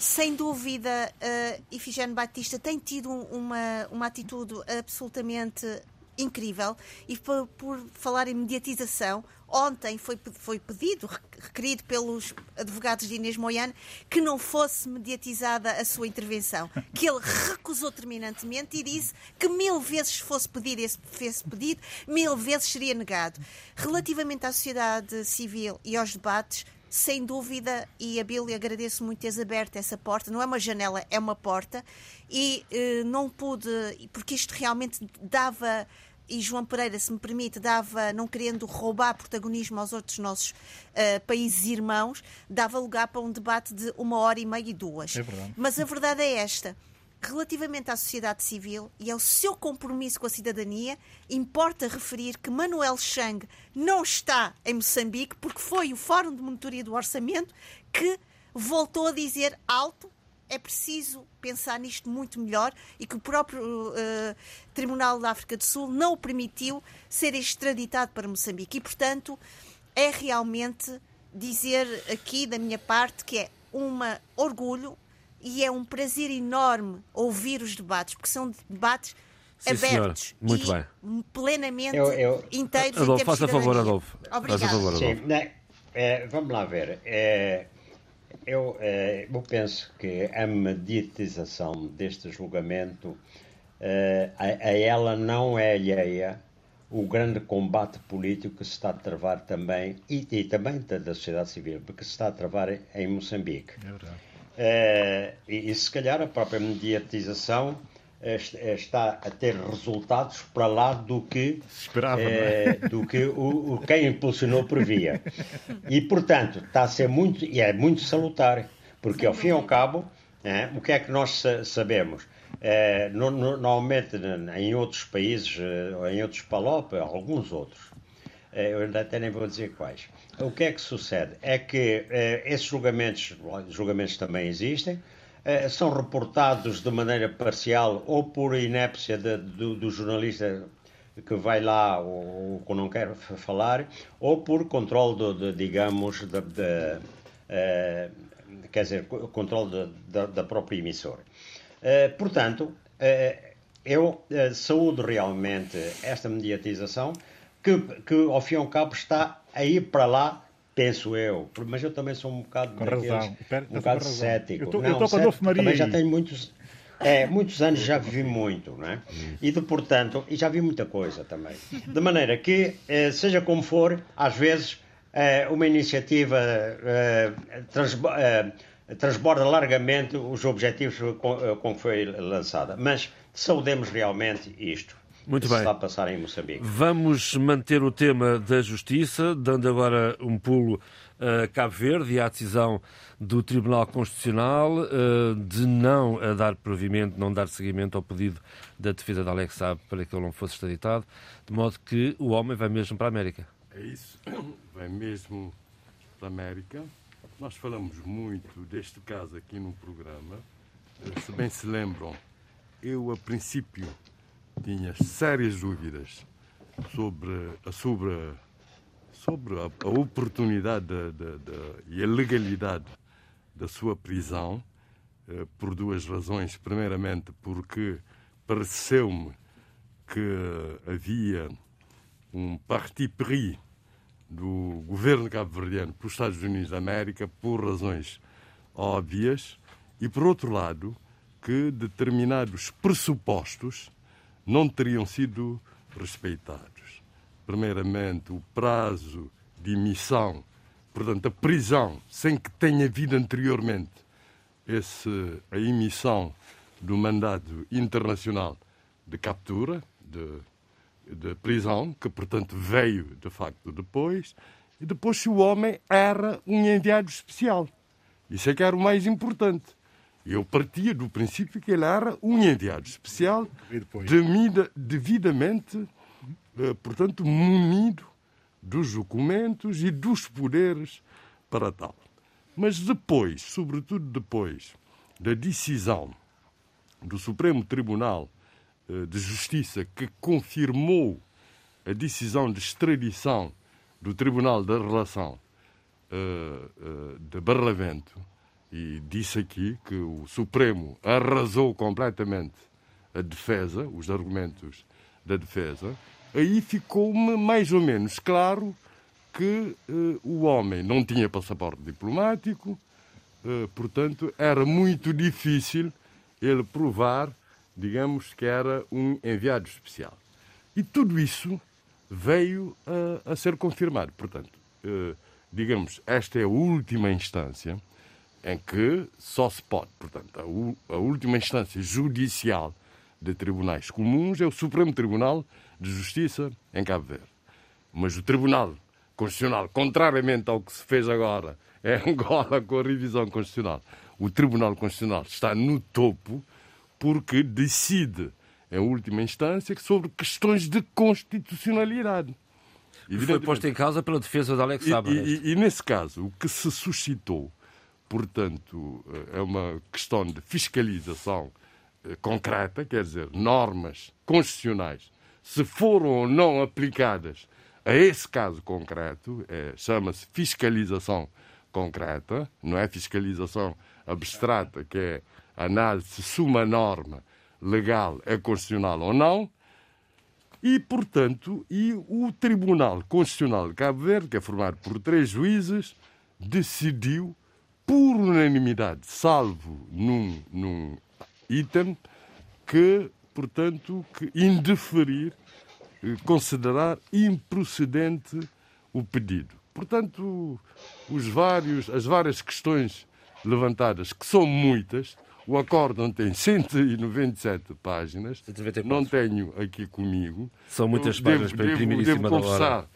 Speaker 4: Sem dúvida, uh, Ifigênio Batista tem tido uma, uma atitude absolutamente incrível e por, por falar em mediatização, ontem foi, foi pedido, requerido pelos advogados de Inês Moiano, que não fosse mediatizada a sua intervenção. Que ele recusou terminantemente e disse que mil vezes fosse pedido esse, esse pedido, mil vezes seria negado. Relativamente à sociedade civil e aos debates, sem dúvida, e a Bíblia agradeço muito teres aberto essa porta, não é uma janela, é uma porta, e eh, não pude, porque isto realmente dava e João Pereira, se me permite, dava, não querendo roubar protagonismo aos outros nossos uh, países irmãos, dava lugar para um debate de uma hora e meia e duas.
Speaker 3: É verdade.
Speaker 4: Mas a verdade é esta. Relativamente à sociedade civil e ao seu compromisso com a cidadania, importa referir que Manuel Chang não está em Moçambique porque foi o Fórum de Monitoria do Orçamento que voltou a dizer alto é preciso pensar nisto muito melhor e que o próprio uh, Tribunal da África do Sul não o permitiu ser extraditado para Moçambique. E, portanto, é realmente dizer aqui da minha parte que é um orgulho e é um prazer enorme ouvir os debates, porque são debates
Speaker 2: Sim,
Speaker 4: abertos
Speaker 2: Muito
Speaker 4: e
Speaker 2: bem.
Speaker 4: plenamente
Speaker 5: Eu- eu-
Speaker 4: inteiros
Speaker 2: Adolfo, faça favor. Adolfo. Faça
Speaker 4: Obrigada.
Speaker 2: favor,
Speaker 5: Sim,
Speaker 2: Adolfo.
Speaker 5: né, é, vamos lá ver. É, eu, é, eu penso que a mediatização deste julgamento é, a, a ela não é alheia o grande combate político que se está a travar também, e, e também da, da sociedade civil, porque se está a travar em Moçambique.
Speaker 3: É verdade.
Speaker 5: Eh, e, e se calhar a própria mediatização eh, eh, está a ter resultados para lá do que,
Speaker 3: Se esperava,
Speaker 5: eh, do que o, o quem impulsionou previa. E, portanto, está a ser muito, e é muito salutar, porque ao fim e ao cabo, eh, o que é que nós sa- sabemos? Eh, no- no- normalmente em outros países, eh, em outros PALOP, alguns outros, eu ainda até nem vou dizer quais. O que é que sucede? É que esses julgamentos, julgamentos também existem, eh, são reportados de maneira parcial ou por inépcia de- do, do jornalista que vai lá ou, ou não quer falar, ou por controle, do- de, digamos, da, da, eh, quer dizer, co- controle da própria emissora. Eh, portanto, eh, eu eh, saúdo realmente esta mediatização que, que, ao fim e ao cabo, está a ir para lá, penso eu. Mas eu também sou um bocado,
Speaker 3: Com
Speaker 5: daqueles-
Speaker 3: razão. Espera,
Speaker 5: um bocado
Speaker 3: razão.
Speaker 5: cético.
Speaker 3: Eu tô-
Speaker 5: Não, cético
Speaker 3: Maria
Speaker 5: também já tenho muitos... É, muitos anos já vivi muito, não é? E, de, portanto, e já vi muita coisa também. De maneira que, eh, seja como for, às vezes, eh, uma iniciativa eh, transbo- transborda largamente os objetivos com, com que foi lançada. Mas saudemos realmente isto
Speaker 2: Muito
Speaker 5: que
Speaker 2: bem.
Speaker 5: se está a passar em Moçambique.
Speaker 2: Vamos manter o tema da justiça, dando agora um pulo a Cabo Verde e à decisão do Tribunal Constitucional eh, de não dar provimento, não dar seguimento ao pedido da defesa de Alex Saab para que ele não fosse extraditado, de modo que o homem vai mesmo para a América.
Speaker 7: É isso. Vem mesmo da América. Nós falamos muito deste caso aqui no programa. Eh, Se bem se lembram, eu a princípio tinha sérias dúvidas sobre a, sobre, sobre a, a oportunidade da- da- da- e a legalidade da sua prisão, eh, por duas razões. Primeiramente, porque pareceu-me que havia um parti pris do governo cabo-verdiano pelos Estados Unidos da América por razões óbvias e, por outro lado, que determinados pressupostos não teriam sido respeitados. Primeiramente, o prazo de emissão, portanto, a prisão, sem que tenha havido anteriormente esse, a emissão do mandado internacional de captura, de de prisão, que portanto veio de facto depois, e depois se o homem era um enviado especial. Isso é que era o mais importante. Eu partia do princípio que ele era um enviado especial, devidamente, eh, portanto, munido dos documentos e dos poderes para tal. Mas depois, sobretudo depois da decisão do Supremo Tribunal eh, de Justiça que confirmou a decisão de extradição do Tribunal da Relação eh, de Barlavento e disse aqui que o Supremo arrasou completamente a defesa, os argumentos da defesa, aí ficou-me mais ou menos claro que eh, o homem não tinha passaporte diplomático, eh, portanto, era muito difícil ele provar, digamos, que era um enviado especial. E tudo isso veio a, a ser confirmado. Portanto, eh, digamos, esta é a última instância em que só se pode, portanto, a, a última instância judicial de tribunais comuns é o Supremo Tribunal de Justiça em Cabo Verde. Mas o Tribunal Constitucional, contrariamente ao que se fez agora em Angola com a revisão constitucional, o Tribunal Constitucional está no topo porque decide, em última instância, sobre questões de constitucionalidade.
Speaker 2: E foi posto em causa pela defesa de Alex Saab.
Speaker 7: E, e, e, nesse caso, o que se suscitou, portanto, é uma questão de fiscalização eh, concreta, quer dizer, normas constitucionais, se foram ou não aplicadas a esse caso concreto, é, chama-se fiscalização concreta, não é fiscalização abstrata, que é análise se uma norma legal é constitucional ou não, e, portanto, e o Tribunal Constitucional de Cabo Verde, que é formado por três juízes, decidiu, por unanimidade, salvo num, num item, que, portanto, que indeferir, eh, considerar improcedente o pedido. Portanto, os vários, as várias questões levantadas, que são muitas, o acórdão tem 197 páginas. 194. Não tenho aqui comigo.
Speaker 2: São muitas Eu páginas devo, para imprimir devo, em cima devo confessar hora.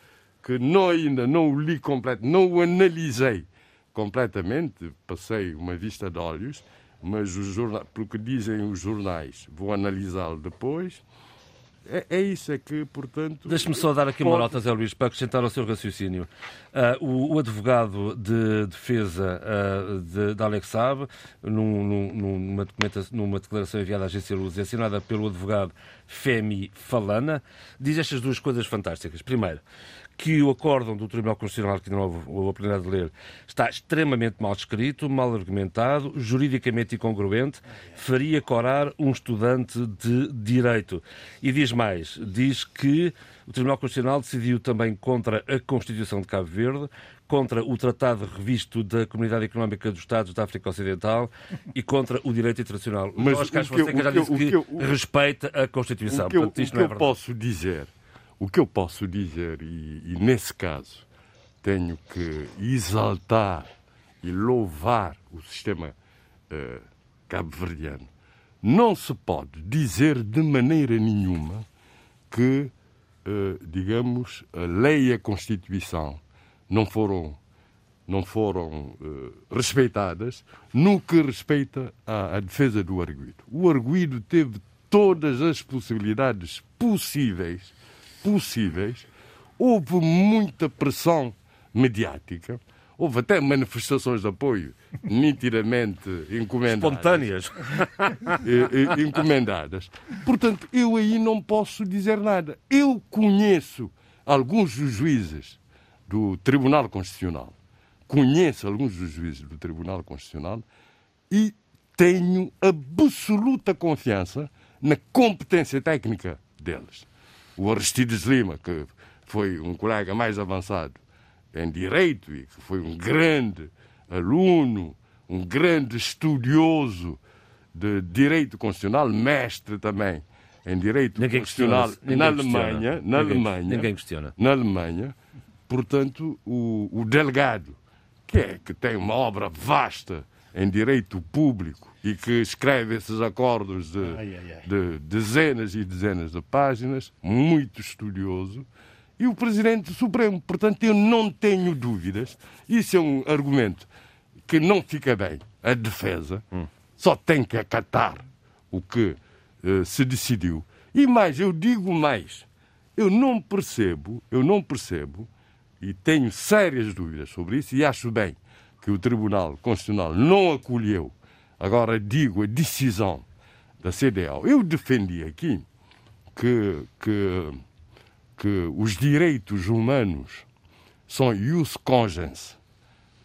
Speaker 7: que não, ainda não o li completo, não o analisei completamente. Passei uma vista de olhos, mas pelo que dizem os jornais, vou analisá-lo depois. É, é, isso, é que, portanto.
Speaker 2: Deixe-me só dar aqui uma nota, Zé Luís, para acrescentar ao seu raciocínio. Uh, o, o, advogado de defesa uh, de, de Alex Saab, num, num, numa, numa declaração enviada à agência Luz, assinada pelo advogado Femi Falana, diz estas duas coisas fantásticas. Primeiro, que o acórdão do Tribunal Constitucional, que não houve a oportunidade de ler, está extremamente mal escrito, mal argumentado, juridicamente incongruente, faria corar um estudante de Direito. E diz mais, diz que o Tribunal Constitucional decidiu também contra a Constituição de Cabo Verde, contra o Tratado Revisto da Comunidade Económica dos Estados da África Ocidental e contra o direito internacional. Mas Oscar Fonseca já disse que, que, respeita a Constituição.
Speaker 7: O que eu, Portanto, o que é eu posso dizer o que eu posso dizer, e, e nesse caso tenho que exaltar e louvar o sistema uh, cabo-verdiano, não se pode dizer de maneira nenhuma que, uh, digamos, a lei e a Constituição não foram, não foram uh, respeitadas no que respeita à, à defesa do arguído. O arguído teve todas as possibilidades possíveis possíveis, houve muita pressão mediática, houve até manifestações de apoio nitidamente encomendadas.
Speaker 2: Espontâneas.
Speaker 7: encomendadas. Portanto, eu aí não posso dizer nada. Eu conheço alguns dos juízes do Tribunal Constitucional, conheço alguns dos juízes do Tribunal Constitucional e tenho absoluta confiança na competência técnica deles o Aristides Lima, que foi um colega mais avançado em direito e que foi um grande aluno, um grande estudioso de direito constitucional, mestre também em direito ninguém constitucional na Alemanha, na
Speaker 2: ninguém,
Speaker 7: Alemanha,
Speaker 2: ninguém questiona.
Speaker 7: na Alemanha, portanto o, o delegado que é que tem uma obra vasta em direito público e que escreve esses acordos de, ai, ai, ai. de dezenas e dezenas de páginas, muito estudioso, e o Presidente do Supremo. Portanto, eu não tenho dúvidas. Isso é um argumento que não fica bem. A defesa hum. só tem que acatar o que uh, se decidiu. E mais, eu digo mais. Eu não percebo, eu não percebo, e tenho sérias dúvidas sobre isso, e acho bem que o Tribunal Constitucional não acolheu Agora digo a decisão da CDAO. Eu defendi aqui que, que, que os direitos humanos são ius cogens,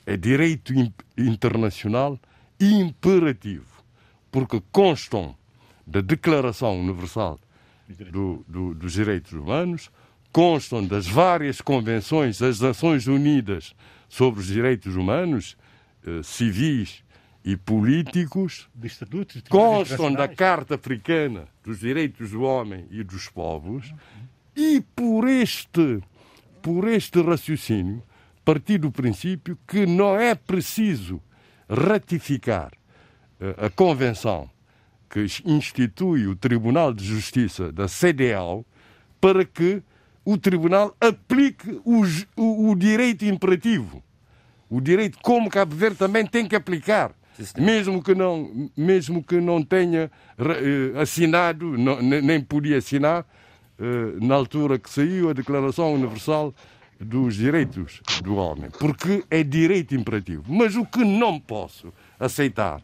Speaker 7: é direito internacional imperativo, porque constam da Declaração Universal do, do, dos Direitos Humanos, constam das várias convenções das Nações Unidas sobre os direitos humanos, eh, civis e políticos constam da Carta Africana dos Direitos do Homem e dos Povos e por este, por este raciocínio partir do princípio que não é preciso ratificar eh, a convenção que institui o Tribunal de Justiça da CDAO para que o Tribunal aplique o, o, o direito imperativo. O direito como Cabo Verde também tem que aplicar mesmo que não, mesmo que não tenha uh, assinado, não, nem podia assinar, uh, na altura que saiu a Declaração Universal dos Direitos do Homem, porque é direito imperativo. Mas o que não posso aceitar,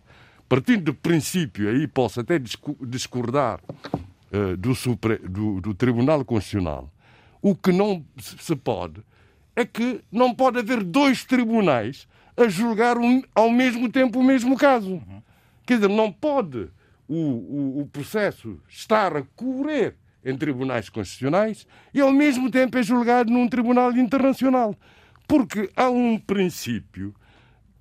Speaker 7: partindo do princípio, aí posso até discordar uh, do, do, do Tribunal Constitucional, o que não se pode é que não pode haver dois tribunais a julgar um, ao mesmo tempo o mesmo caso. Quer dizer, não pode o, o, o, processo estar a correr em tribunais constitucionais e ao mesmo tempo é julgado num tribunal internacional. Porque há um princípio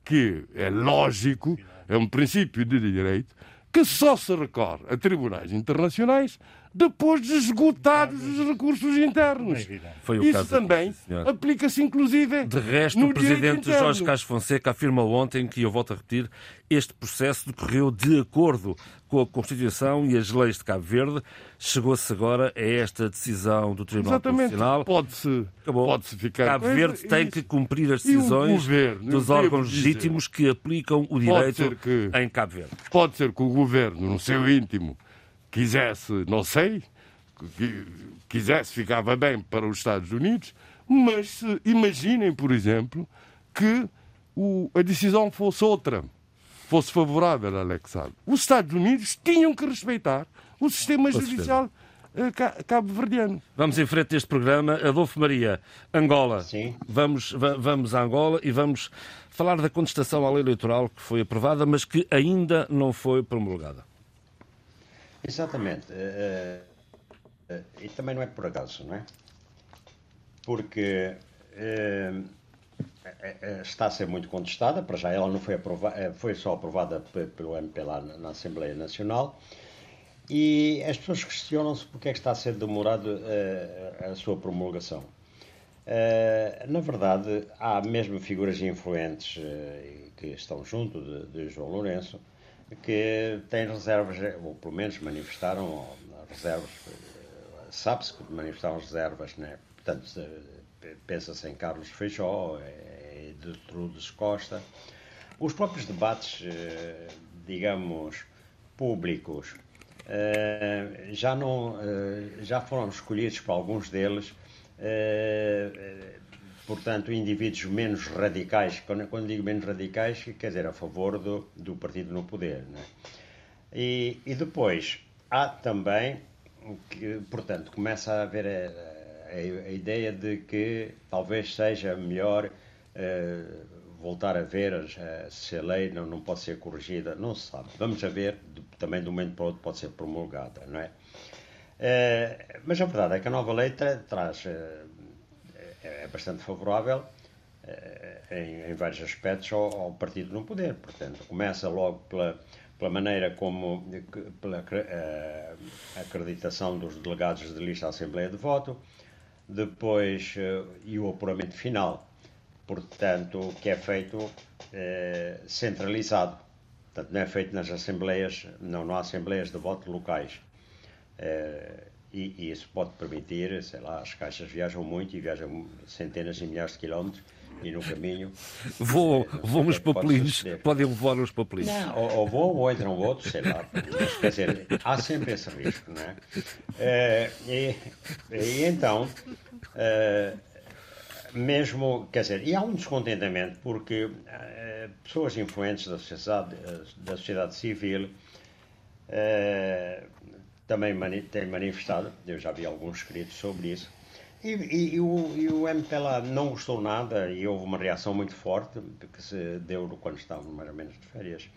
Speaker 7: que é lógico, é um princípio de direito, que só se recorre a tribunais internacionais depois de esgotados os recursos internos. Foi o Isso caso também aplica-se, inclusive.
Speaker 2: De resto, o presidente Jorge Carlos Fonseca afirma ontem que, eu volto a repetir, este processo decorreu de acordo com a Constituição e as leis de Cabo Verde. Chegou-se agora a esta decisão do Tribunal Exatamente. Constitucional.
Speaker 7: Pode-se pode ficar.
Speaker 2: Cabo Verde tem que cumprir as decisões governo, dos órgãos legítimos que aplicam o direito que, em Cabo Verde.
Speaker 7: Pode ser que o governo, no seu íntimo, quisesse, não sei, quisesse, ficava bem para os Estados Unidos, mas imaginem, por exemplo, que o, a decisão fosse outra, fosse favorável a Alex Saab. Os Estados Unidos tinham que respeitar o sistema judicial eh, cabo-verdiano.
Speaker 2: Vamos em frente a este programa. Adolfo Maria, Angola. Sim. Vamos, vamos a Angola e vamos falar da contestação à lei eleitoral que foi aprovada, mas que ainda não foi promulgada.
Speaker 5: Exatamente. Uh, e também não é por acaso, não é? Porque uh, está a ser muito contestada, para já ela não foi aprovada, foi só aprovada pelo MP lá na Assembleia Nacional, e as pessoas questionam-se porque é que está a ser demorado a sua promulgação. na verdade, há mesmo figuras influentes que estão junto de, de João Lourenço, que têm reservas, ou pelo menos manifestaram reservas, sabe-se que manifestaram reservas, né? portanto, pensa-se em Carlos Feijó, de Trudes Costa. Os próprios debates, eh, digamos, públicos, eh, já, não, eh, já foram escolhidos por alguns deles portanto, indivíduos menos radicais. Quando, quando, digo menos radicais, quer dizer a favor do, do partido no poder. Né? E, e, depois há também, que, portanto, começa a haver a, a, a ideia de que talvez seja melhor uh, voltar a ver uh, se a lei não, não pode ser corrigida. Não se sabe. Vamos a ver, também de um momento para outro pode ser promulgada, não é? Uh, mas a verdade é que a nova lei tra traz é, é bastante favorável eh, em, em, vários aspectos ao, ao, partido no poder. Portanto, começa logo pela, pela maneira como, pela eh, acreditação dos delegados de lista à Assembleia de Voto, depois eh, e o apuramento final, portanto, que é feito centralizado. Portanto, não é feito nas assembleias, não, não há assembleias de voto locais. E, e, isso pode permitir, sei lá, as caixas viajam muito e viajam centenas e milhares de quilómetros e no caminho.
Speaker 2: Vou, vou nos papelinhos, podem levar os papelinhos.
Speaker 5: Não, ou, ou vou ou entram outros, sei lá. Mas, quer dizer, há sempre esse risco, não é? é e, e, então, é, mesmo, quer dizer, e há um descontentamento porque é, pessoas influentes da sociedade, da sociedade civil também mani tem manifestado, eu já vi alguns escritos sobre isso, e, e, e, o, e o MPLA não gostou nada e houve uma reação muito forte, que se deu quando estávamos mais ou menos de férias,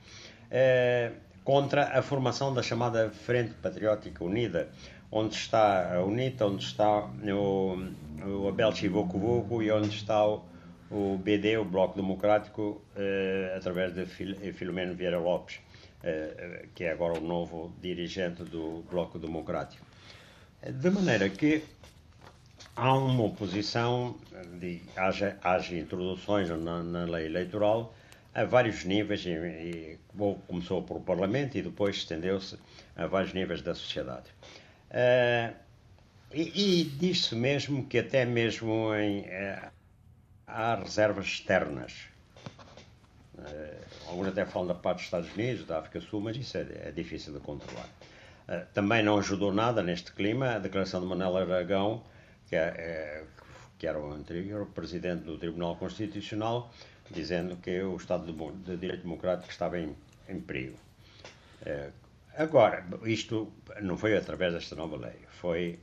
Speaker 5: é, contra a formação da chamada Frente Patriótica Unida, onde está a UNITA, onde está o, o Abel Chivocovoco e onde está o, o BD, o Bloco Democrático, é, através de Fil Filomeno Vieira Lopes. Eh, que é agora o novo dirigente do Bloco Democrático. De maneira que há uma oposição, de, haja, haja introduções na, na, lei eleitoral a vários níveis, e, e, começou por Parlamento e depois estendeu-se a vários níveis da sociedade. Uh, e, e diz-se mesmo que até mesmo em, uh, há reservas externas alguns até falam da parte dos Estados Unidos, da África Sul, mas isso é, é difícil de controlar. também não ajudou nada neste clima a declaração de Manuel Aragão, que, é, é, que era o anterior presidente do Tribunal Constitucional, dizendo que o Estado de, de Direito Democrático estava em, em perigo. Agora, isto não foi através desta nova lei, foi,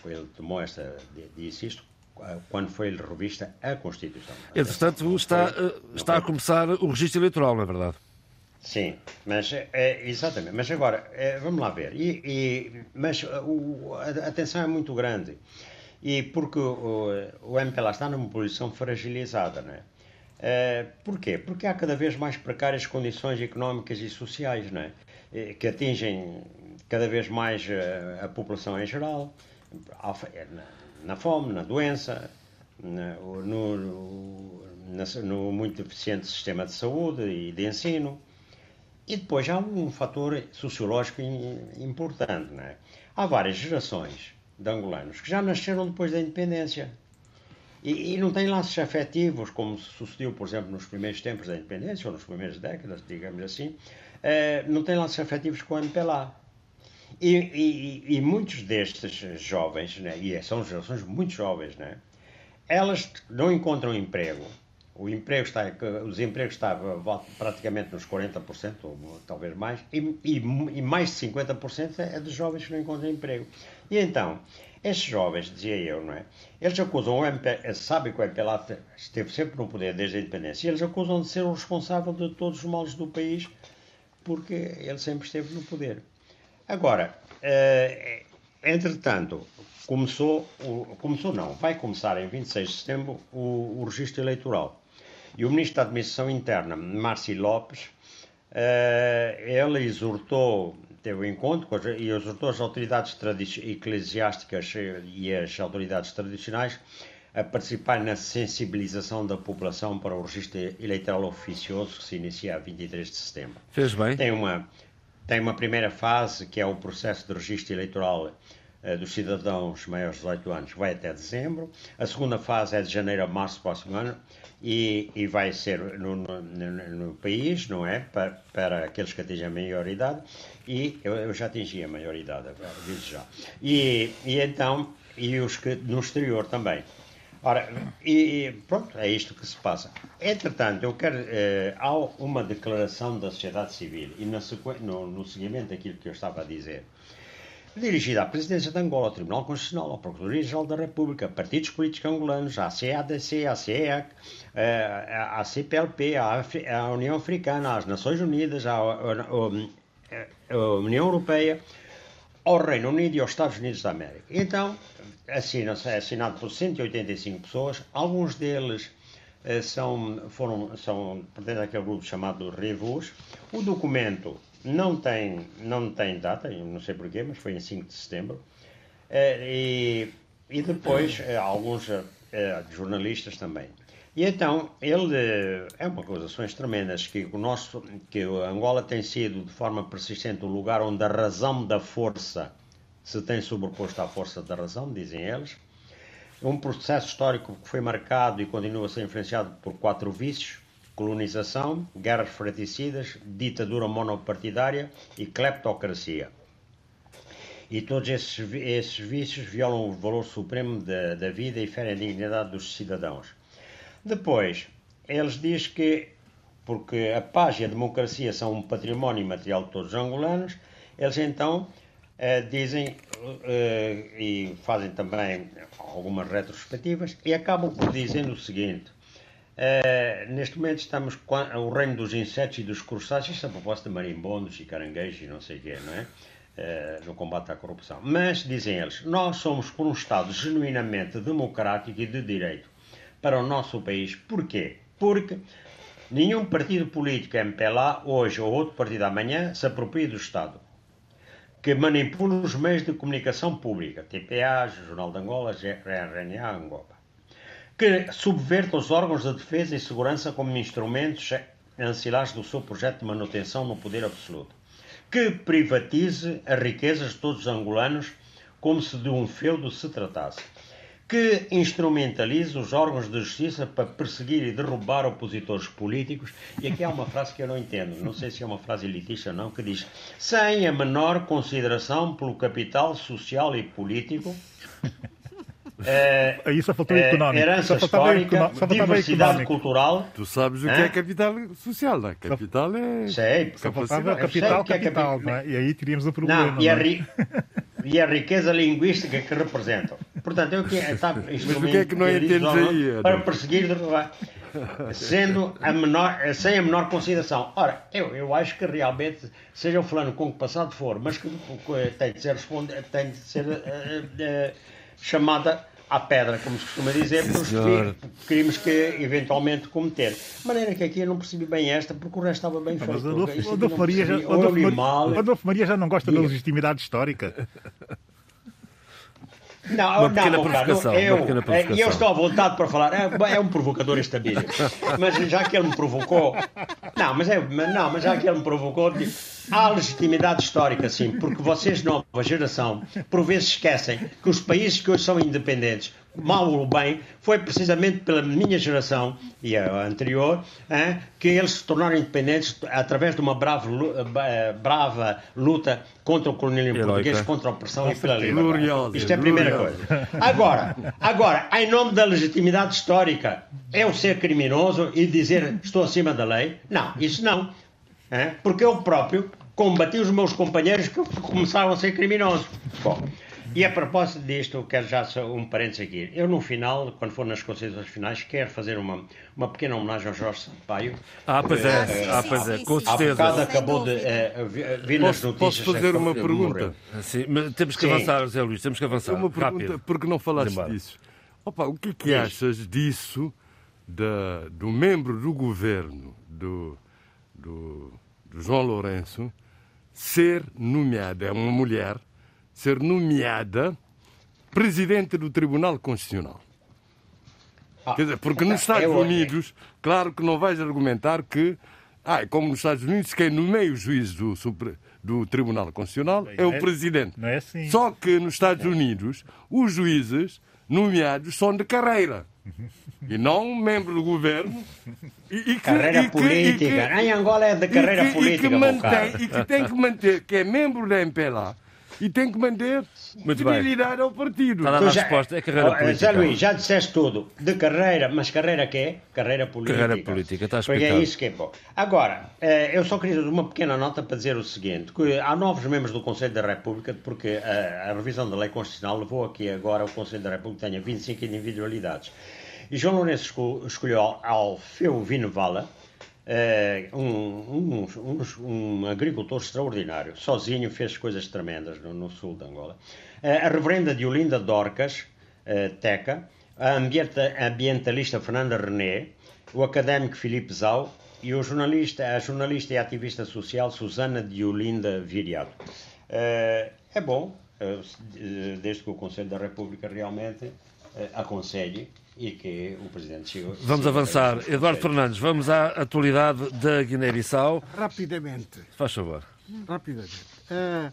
Speaker 5: foi ele tomou esta, disse isto quando foi revista a Constituição.
Speaker 2: Entretanto, está, eh, está a começar o registro eleitoral, não é verdade?
Speaker 5: Sim, mas é, exatamente. Mas agora, é, vamos lá ver. E, e, mas o, a atenção é muito grande. E porque o, o MPLA está numa posição fragilizada, não é? é? Porquê? Porque há cada vez mais precárias condições económicas e sociais, não é? Que atingem cada vez mais a, a população em geral, na, fome, na doença, no, no, no muito eficiente sistema de saúde e de ensino. E depois há um fator sociológico importante. É? Há várias gerações de angolanos que já nasceram depois da independência. E, e, não têm laços afetivos, como sucedeu, por exemplo, nos primeiros tempos da independência, ou nas primeiras décadas, digamos assim, eh, não têm laços afetivos com o MPLA. E, e, e, muitos destes jovens, né, e são gerações muito jovens, né, elas não encontram emprego, o emprego está, os empregos estavam praticamente nos 40%, ou talvez mais, e, e, e, mais de 50% é de jovens que não encontram emprego. E então, estes jovens, dizia eu, não é? Eles acusam o MP, sabem que o MPLA esteve sempre no poder desde a independência, e eles acusam de ser o responsável de todos os males do país, porque ele sempre esteve no poder. Agora, eh, entretanto, começou, começou não, vai começar em 26 de setembro o, o registro eleitoral. E o Ministro da Administração Interna, Márcio Lopes, eh, ele exortou, teve um encontro com as, e exortou as autoridades eclesiásticas e as autoridades tradicionais a participar na sensibilização da população para o registro eleitoral oficioso que se inicia a 23 de setembro.
Speaker 2: Fez bem.
Speaker 5: Tem uma, tem uma primeira fase, que é o processo de registro eleitoral eh, dos cidadãos maiores de 18 anos, vai até dezembro. A segunda fase é de janeiro a março do próximo ano e, e vai ser no, no, no, país, não é? Para, para aqueles que atingem a maioridade. E eu, eu já atingi a maioridade, diz já. E, e então, e os que no exterior também. Ora, e, e, pronto, é isto que se passa. Entretanto, eu quero. Eh, há uma declaração da sociedade civil e no, no seguimento daquilo que eu estava a dizer dirigida à Presidência de Angola, ao Tribunal Constitucional, à Procuradoria-Geral da República, partidos políticos angolanos, à CADC, à CEAC, eh, à CPLP, à União Africana, às Nações Unidas, à, União Europeia, ao Reino Unido e aos Estados Unidos da América. Então, assina assinado por 185 pessoas, alguns deles eh, são, foram, são, pertencem àquele grupo chamado Revus. O documento não tem, não tem data, não sei porquê, mas foi em 5 de setembro. Eh, e, e depois eh, alguns jornalistas também. E então, ele é uma acusações tremendas que o nosso, que Angola tem sido de forma persistente o lugar onde a razão da força se tem sobreposto à força da razão, dizem eles. Um processo histórico que foi marcado e continua a ser influenciado por quatro vícios: colonização, guerras fratricidas, ditadura monopartidária e cleptocracia. E todos esses, esses vícios violam o valor supremo da, da vida e ferem a dignidade dos cidadãos. Depois, eles dizem que, porque a paz e a democracia são um património material de todos os angolanos, eles então eh, dizem eh, e fazem também algumas retrospectivas e acabam por dizer o seguinte: Uh, neste momento estamos com o reino dos insetos e dos crustáceos, a proposta de marimbondos e caranguejos e não sei o quê, não é? Uh, no combate à corrupção. Mas, dizem eles, nós somos por um Estado genuinamente democrático e de direito para o nosso país. Porquê? Porque nenhum partido político MPLA, hoje ou outro partido amanhã, se apropria do Estado. Que manipula os meios de comunicação pública, TPA, Jornal de Angola, RNA, Angola que subverte os órgãos de defesa e segurança como instrumentos ancilares do seu projeto de manutenção no poder absoluto, que privatize as riquezas de todos os angolanos como se de um feudo se tratasse, que instrumentaliza os órgãos de justiça para perseguir e derrubar opositores políticos. E aqui há uma frase que eu não entendo, não sei se é uma frase elitista ou não, que diz: sem a menor consideração pelo capital social e político.
Speaker 3: É, só faltou económico.
Speaker 5: Herança histórica, diversidade cultural.
Speaker 7: Tu sabes o que é capital social, não é? Capital é.
Speaker 5: Sei.
Speaker 3: Faltava capital, capital, capital, não é? E aí teríamos o problema.
Speaker 5: Não, e, a ri... e a riqueza linguística que representam. Portanto, eu que está
Speaker 7: Mas o que é que não entendes aí?
Speaker 5: Para perseguir, sendo a menor, sem a menor consideração. Ora, eu, eu acho que realmente, seja o fulano com que passado for, mas que tem de ser, responde, tem de ser uh, uh, chamada à pedra, como se costuma dizer, pelos crimes que eventualmente cometer. De maneira que aqui eu não percebi bem esta, porque o resto estava bem feito. Mas
Speaker 3: Adolfo, Adolfo, Maria já, Adolfo, Maria, Adolfo Maria já não gosta da legitimidade histórica.
Speaker 5: Não, uma pequena não, provocação. Eu, uma pequena provocação. eu estou à vontade para falar. É, é um provocador este amigo. Mas já que ele me provocou. Não, mas, é, não, mas já que ele me provocou, digo, há legitimidade histórica, sim, porque vocês, nova geração, por vezes esquecem que os países que hoje são independentes mal ou bem, foi precisamente pela minha geração e a anterior hein, que eles se tornaram independentes através de uma brava, eh, brava luta contra o colonialismo português, contra a opressão e pela liberdade. Isto é a primeira coisa. Agora, agora, em nome da legitimidade histórica, eu ser criminoso e dizer estou acima da lei? Não, isso não. Hein, porque eu próprio combati os meus companheiros que começaram a ser criminosos. Bom, e a propósito disto, quero já um parênteses aqui. Eu, no final, quando for nas considerações finais, quero fazer uma, uma pequena homenagem ao Jorge Sampaio.
Speaker 2: Ah, pois é, ah, pois é, com certeza. Há
Speaker 5: bocado acabou de uh, vir nas
Speaker 7: posso, notícias. Posso fazer uma pergunta?
Speaker 2: Sim, mas temos que Sim. avançar, José Luís, temos que avançar.
Speaker 7: Uma pergunta,
Speaker 2: Rápido.
Speaker 7: porque não falaste disso. Opa, o que é que achas disso da, do membro do governo, do, do, do João Lourenço, ser nomeada, é uma mulher ser nomeada presidente do Tribunal Constitucional. Ah, Quer dizer, porque nos Estados eu, Unidos, claro que não vais argumentar que, ah, como nos Estados Unidos, quem nomeia o juiz do, do Tribunal Constitucional é o é, presidente.
Speaker 3: Não é assim.
Speaker 7: Só que nos Estados Unidos, os juízes nomeados são de carreira e não membro do governo.
Speaker 5: E, e que, carreira e política. Que, em Angola é de carreira
Speaker 7: e
Speaker 5: política.
Speaker 7: E que, mantém, e que tem que manter, que é membro da MPLA e tem que manter Muito fidelidade bem. ao partido.
Speaker 2: Está dada a resposta, é carreira oh, política.
Speaker 5: Zé Luís, já disseste tudo. De carreira, mas carreira que é? Carreira política.
Speaker 2: Carreira política, está explicado.
Speaker 5: Porque é isso que é bom. Agora, eh, eu só queria uma pequena nota para dizer o seguinte, que há novos membros do Conselho da República, porque a, a revisão da lei constitucional levou aqui agora o Conselho da República tenha 25 individualidades. E João Lourenço escolheu Alfeu Vinevala, Uh, um, um, um, agricultor extraordinário, sozinho fez coisas tremendas no, no sul de Angola. Uh, a reverenda Diolinda Dorcas, uh, Teca, a ambientalista Fernanda René, o académico Filipe Zau e o jornalista, a jornalista e ativista social Susana Diolinda Viriato. é bom, desde que o Conselho da República realmente aconselhe e que o Presidente chegou.
Speaker 2: Vamos avançar. Eduardo Fernandes, vamos à atualidade da Guiné-Bissau.
Speaker 6: Rapidamente.
Speaker 2: Faz favor.
Speaker 6: Rapidamente. Uh,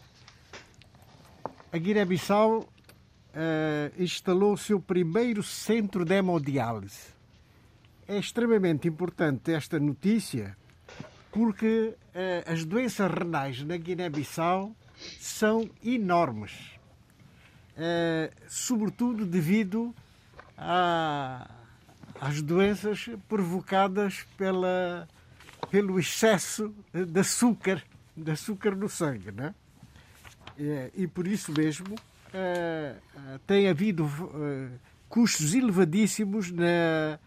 Speaker 6: a Guiné-Bissau uh, instalou o seu primeiro centro de hemodiálise. É extremamente importante esta notícia porque uh, as doenças renais na Guiné-Bissau são enormes, sobretudo devido às doenças provocadas pela, pelo excesso de açúcar, de açúcar no sangue. Né? E, por isso mesmo uh, tem havido uh, custos elevadíssimos na,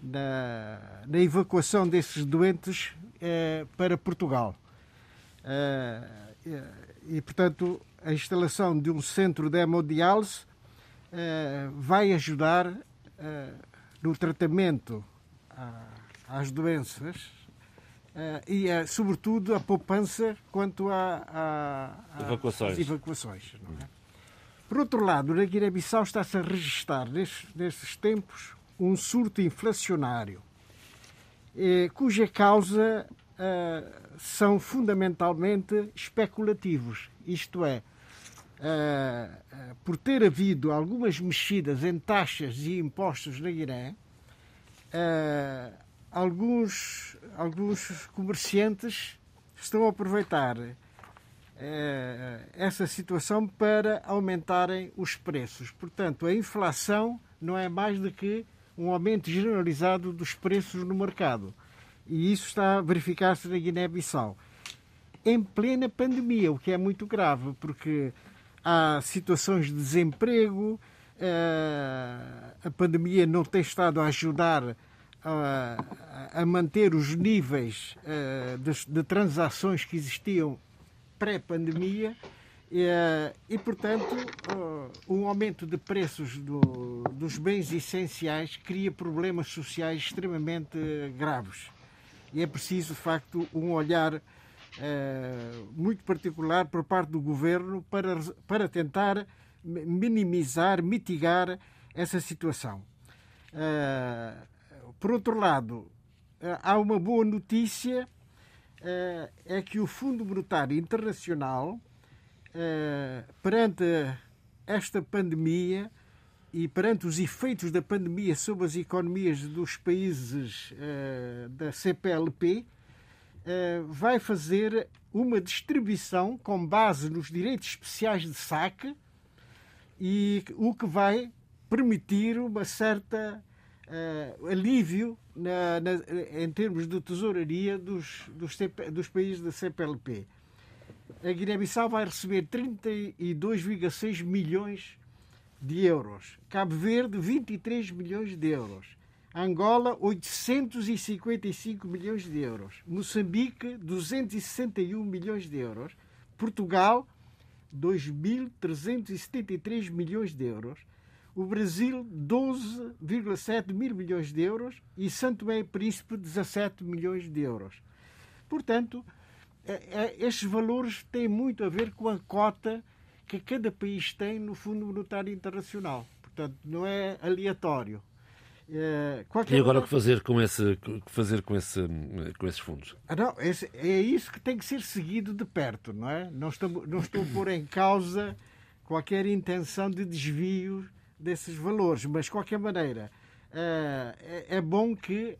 Speaker 6: na, na, evacuação desses doentes para Portugal. E, portanto, a instalação de um centro de hemodiálise eh, vai ajudar uh, no tratamento às doenças uh, e, sobretudo, a poupança quanto às
Speaker 2: evacuações.
Speaker 6: evacuações é? Por outro lado, na Guiné-Bissau está-se a registrar, nestes, nestes tempos, um surto inflacionário, cuja causa são fundamentalmente especulativos, isto é, uh, por ter havido algumas mexidas em taxas e impostos na Guiné, uh, alguns, alguns comerciantes estão a aproveitar uh, essa situação para aumentarem os preços. Portanto, a inflação não é mais do que um aumento generalizado dos preços no mercado. E isso está a verificar-se na Guiné-Bissau. Em plena pandemia, o que é muito grave, porque há situações de desemprego, eh, a pandemia não tem estado a ajudar a, manter os níveis eh, de, transações que existiam pré-pandemia e, e, portanto, um aumento de preços do, dos bens essenciais cria problemas sociais extremamente graves. E é preciso, de facto, um olhar eh, muito particular por parte do governo para, para tentar minimizar, mitigar essa situação. Eh, por outro lado, eh, há uma boa notícia, é que o Fundo Monetário Internacional, perante esta pandemia e perante os efeitos da pandemia sobre as economias dos países da CPLP, eh, vai fazer uma distribuição com base nos direitos especiais de saque e o que vai permitir uma certa uh, alívio na, na, em termos de tesouraria dos, dos, CP, dos países da CPLP. A Guiné-Bissau vai receber 32,6 milhões de euros. Cabo Verde, 23 milhões de euros. Angola, 855 milhões de euros. Moçambique, 261 milhões de euros. Portugal, 2.373 milhões de euros. O Brasil, 12,7 mil milhões de euros. E Santo Tomé e Príncipe, 17 milhões de euros. Portanto, é, é, estes valores têm muito a ver com a cota que cada país tem no Fundo Monetário Internacional. Portanto, não é aleatório.
Speaker 2: É, e agora o que fazer com, esse, que fazer com, esse, com esses fundos?
Speaker 6: Ah, não, esse, é isso que tem que ser seguido de perto, não é? Não estou, não estou a pôr em causa qualquer intenção de desvio desses valores, mas de qualquer maneira é, é, é bom que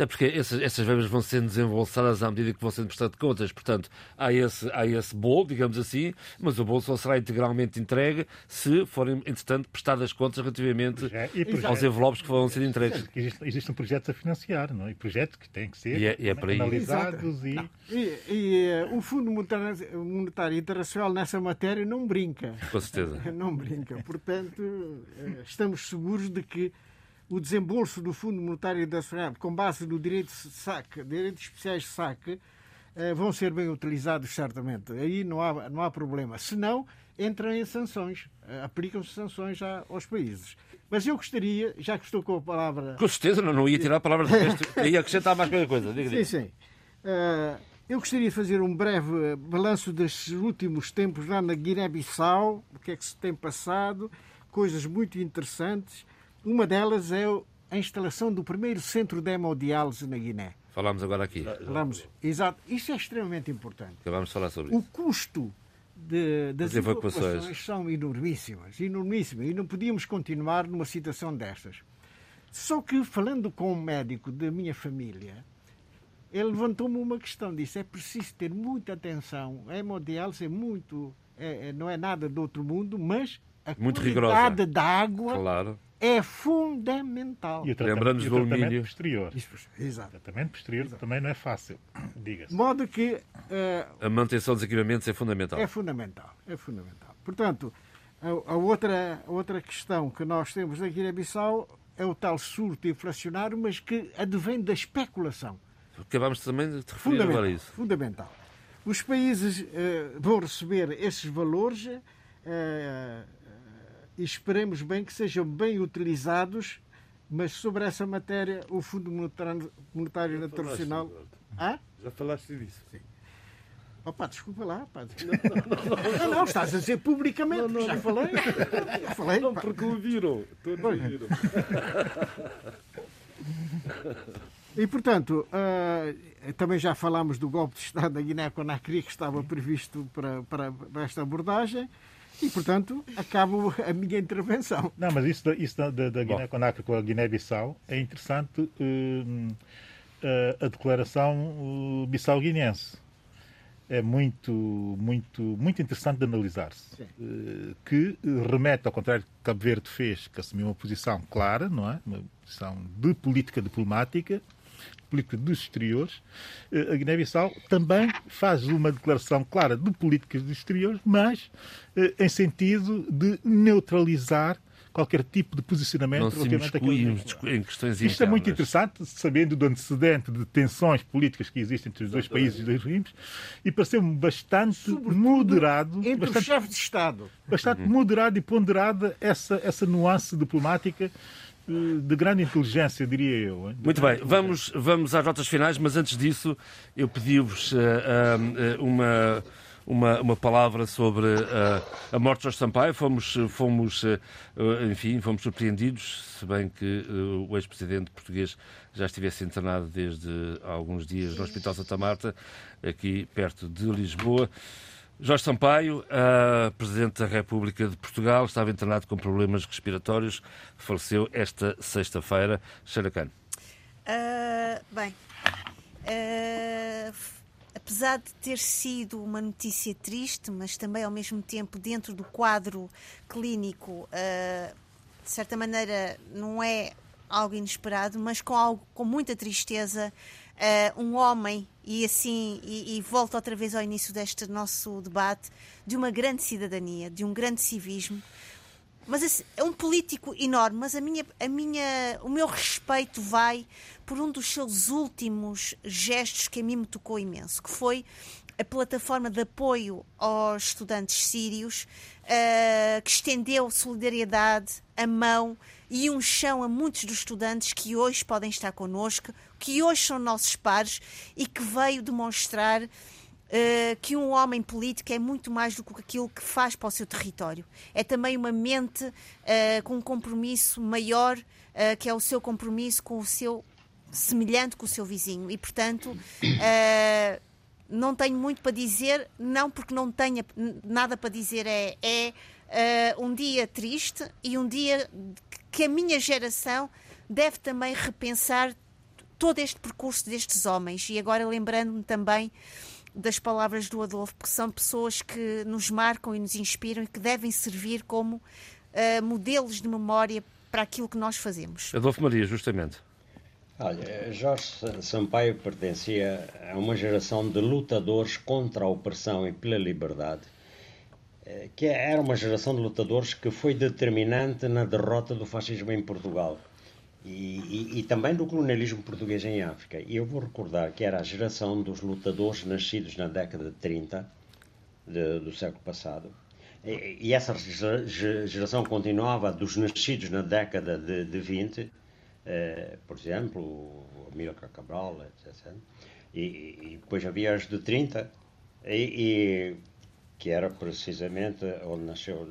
Speaker 2: até porque essas, essas verbas vão sendo desembolsadas à medida que vão sendo prestadas contas. Portanto, há esse, há esse bolo, digamos assim, mas o bolo só será integralmente entregue se forem, entretanto, prestadas contas relativamente projeto, aos envelopes que vão ser entregues.
Speaker 3: Existem, existem projetos a financiar, não é? E projetos que têm que ser
Speaker 2: e é, e é
Speaker 3: analisados e...
Speaker 6: e... E, uh, o Fundo Monetário Internacional nessa matéria não brinca.
Speaker 2: Com certeza.
Speaker 6: não brinca. Portanto, uh, estamos seguros de que o desembolso do Fundo Monetário Internacional com base no direito de saque, direitos especiais de saque, eh, vão ser bem utilizados certamente. Aí não há, não há problema. Se não, entram em sanções, eh, aplicam-se sanções aos países. Mas eu gostaria, já que estou com a palavra.
Speaker 2: Com certeza, não, não ia tirar a palavra do resto, ia acrescentar mais qualquer coisa. Diga,
Speaker 6: diga. Sim, sim. Uh, eu gostaria de fazer um breve balanço destes últimos tempos lá na Guiné-Bissau, o que é que se tem passado, coisas muito interessantes. Uma delas é a instalação do primeiro centro de hemodiálise na Guiné.
Speaker 2: Falamos agora aqui.
Speaker 6: Falamos, exato. Isso é extremamente importante.
Speaker 2: Acabamos de falar sobre
Speaker 6: isso.
Speaker 2: O
Speaker 6: custo de, das evacuações. evacuações são enormíssimas, enormíssimas, e não podíamos continuar numa situação destas. Só que, falando com um médico da minha família, ele levantou-me uma questão, disse, é preciso ter muita atenção, a hemodiálise é muito, é, é, não é nada do outro mundo, mas a
Speaker 2: muito
Speaker 6: qualidade
Speaker 2: rigorosa.
Speaker 6: da água
Speaker 2: claro
Speaker 6: é fundamental.
Speaker 3: E o
Speaker 2: Lembrando-nos
Speaker 3: do
Speaker 2: alumínio.
Speaker 3: posterior.
Speaker 6: Exato.
Speaker 3: O tratamento posterior Exato. também não é fácil, diga-se.
Speaker 6: De modo que... Uh,
Speaker 2: a manutenção dos equipamentos é fundamental.
Speaker 6: É fundamental, é fundamental. Portanto, a, a outra, a outra questão que nós temos na Guiné-Bissau é o tal surto inflacionário, mas que advém da especulação.
Speaker 2: Acabamos também de referir agora a isso.
Speaker 6: Fundamental. Os países uh, vão receber esses valores... Uh, e esperemos bem que sejam bem utilizados, mas sobre essa matéria o Fundo Monetário, Monetário Internacional.
Speaker 7: Ah? Já falaste disso?
Speaker 6: Sim. Opa, desculpa lá. Não, não, não, estás a dizer publicamente, não, não, já falei. Já falei
Speaker 7: não, porque ouviram. Todos ouviram.
Speaker 6: E, portanto, uh, também já falámos do golpe de Estado da Guiné-Conakry que estava previsto para, para, para, esta abordagem e, portanto, acabo a minha intervenção.
Speaker 3: Não, mas isso, isso da, da, da Guiné-Conakry com a Guiné-Bissau é interessante uh, uh, a declaração uh, bissau-guinense. É muito, muito, muito interessante de analisar-se. Uh, que remete, ao contrário que Cabo Verde fez, que assumiu uma posição clara, não é? Uma posição de política diplomática, política dos exteriores, eh, a Guiné-Bissau também faz uma declaração clara de políticas dos exteriores, mas eh, em sentido de neutralizar qualquer tipo de posicionamento
Speaker 2: não relativamente àquilo em questões Isto internas.
Speaker 3: é muito interessante, sabendo do antecedente de tensões políticas que existem entre os dois países e dois regimes, e pareceu-me bastante Sobretudo moderado.
Speaker 6: Entre
Speaker 3: bastante,
Speaker 6: os chefes de Estado.
Speaker 3: Bastante uhum. moderado e ponderada essa, essa nuance diplomática de grande inteligência, diria eu.
Speaker 2: Muito bem, vamos, vamos às notas finais, mas antes disso eu pedi-vos uh, uh, uma, uma, uma palavra sobre uh, a morte de Jorge Sampaio. Fomos, fomos enfim, fomos surpreendidos, se bem que o ex-presidente português já estivesse internado desde há alguns dias no Hospital Santa Marta, aqui perto de Lisboa. Jorge Sampaio, Presidente da República de Portugal, estava internado com problemas respiratórios, faleceu esta sexta-feira. Khan.
Speaker 4: Uh, bem, uh, apesar de ter sido uma notícia triste, mas também ao mesmo tempo dentro do quadro clínico, uh, de certa maneira não é algo inesperado, mas com algo com muita tristeza, um homem e assim, e, e volto outra vez ao início deste nosso debate, de uma grande cidadania, de um grande civismo, mas assim, é um político enorme, mas a minha, a minha, o meu respeito vai por um dos seus últimos gestos que a mim me tocou imenso, que foi a plataforma de apoio aos estudantes sírios, uh, que estendeu solidariedade, a mão e um chão a muitos dos estudantes que hoje podem estar connosco, que hoje são nossos pares e que veio demonstrar uh, que um homem político é muito mais do que aquilo que faz para o seu território. É também uma mente uh, com um compromisso maior, uh, que é o seu compromisso com o seu semelhante com o seu vizinho. E, portanto, não tenho muito para dizer, não porque não tenha nada para dizer, é, é um dia triste e um dia que a minha geração deve também repensar todo este percurso destes homens. E agora lembrando-me também das palavras do Adolfo, porque são pessoas que nos marcam e nos inspiram e que devem servir como uh, modelos de memória para aquilo que nós fazemos.
Speaker 2: Adolfo Maria, justamente.
Speaker 5: Olha, Jorge Sampaio pertencia a uma geração de lutadores contra a opressão e pela liberdade eh, que era uma geração de lutadores que foi determinante na derrota do fascismo em Portugal e, e, e, também do colonialismo português em África. E eu vou recordar que era a geração dos lutadores nascidos na década de 30 de, do século passado. E, essa geração continuava dos nascidos na década de, de 20, eh, por exemplo, o Amílcar Cabral, etc. E, e, depois havia as de 30, e, que era precisamente onde nasceu,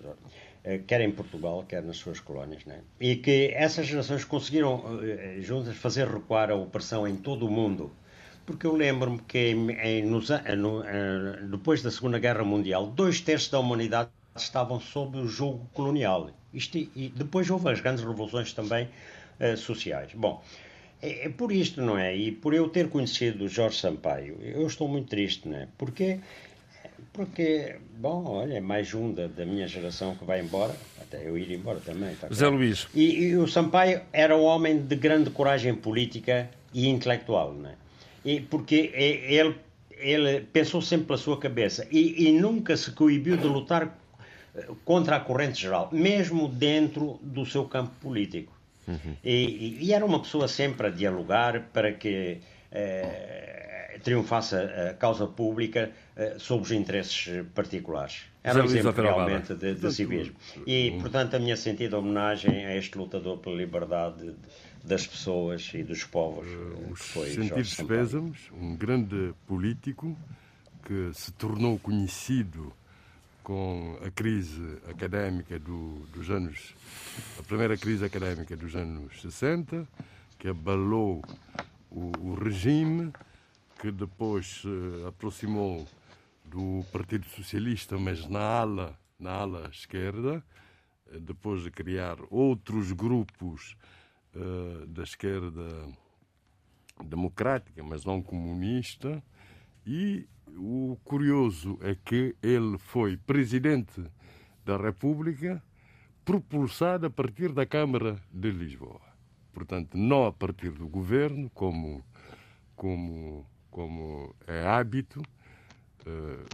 Speaker 5: eh, quer em Portugal, quer nas suas colónias. Né? E que essas gerações conseguiram eh, juntas fazer recuar a opressão em todo o mundo. Porque eu lembro-me que em, em, nos, no, depois da Segunda Guerra Mundial, dois terços da humanidade estavam sob o jogo colonial. Isto, e depois houve as grandes revoluções também uh, sociais. Bom, é, é, por isto, não é? E por eu ter conhecido Jorge Sampaio, eu estou muito triste, não é? Porque porque, bom, olha, é mais um da, da, minha geração que vai embora, até eu ir embora também. Tá
Speaker 2: José Luís.
Speaker 5: E, e, o Sampaio era um homem de grande coragem política e intelectual, né? E porque ele, ele pensou sempre pela sua cabeça e, e nunca se coibiu de lutar eh, contra a corrente geral, mesmo dentro do seu campo político. Uhum. E, e, era uma pessoa sempre a dialogar para que eh, triunfasse a, causa pública eh, sobre os interesses particulares. Era um exemplo realmente de, de civismo. E, portanto, a minha sentida homenagem a este lutador pela liberdade das pessoas e dos povos.
Speaker 7: Uh, os sentidos pésamos, um grande político que se tornou conhecido com a crise académica do, dos anos, a primeira crise académica dos anos 60, que abalou o, o regime que depois se aproximou do Partido Socialista, mas na ala, na ala esquerda, eh, depois de criar outros grupos uh, da esquerda democrática, mas não comunista, e o curioso é que ele foi presidente da República propulsado a partir da Câmara de Lisboa. Portanto, não a partir do governo, como, como, como é hábito, eh,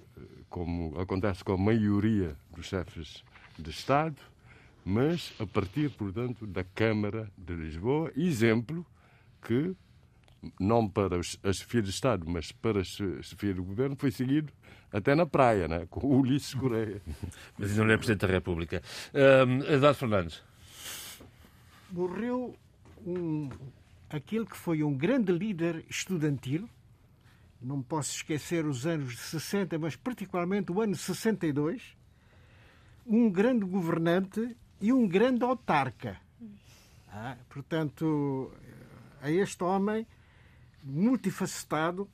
Speaker 7: como acontece com a maioria dos chefes de Estado, mas a partir, portanto, da Câmara de Lisboa, exemplo que não para as chefias de Estado, mas para as chefias do governo, foi seguido até na praia, né? com o Ulisses Correia.
Speaker 2: Mas ainda não é Presidente da República. Um, Eduardo Fernandes.
Speaker 6: Morreu um, aquele que foi um grande líder estudantil, não posso esquecer os anos 60, mas particularmente o ano 62, um grande governante e um grande autarca. Ah, portanto, a este homem multifacetado,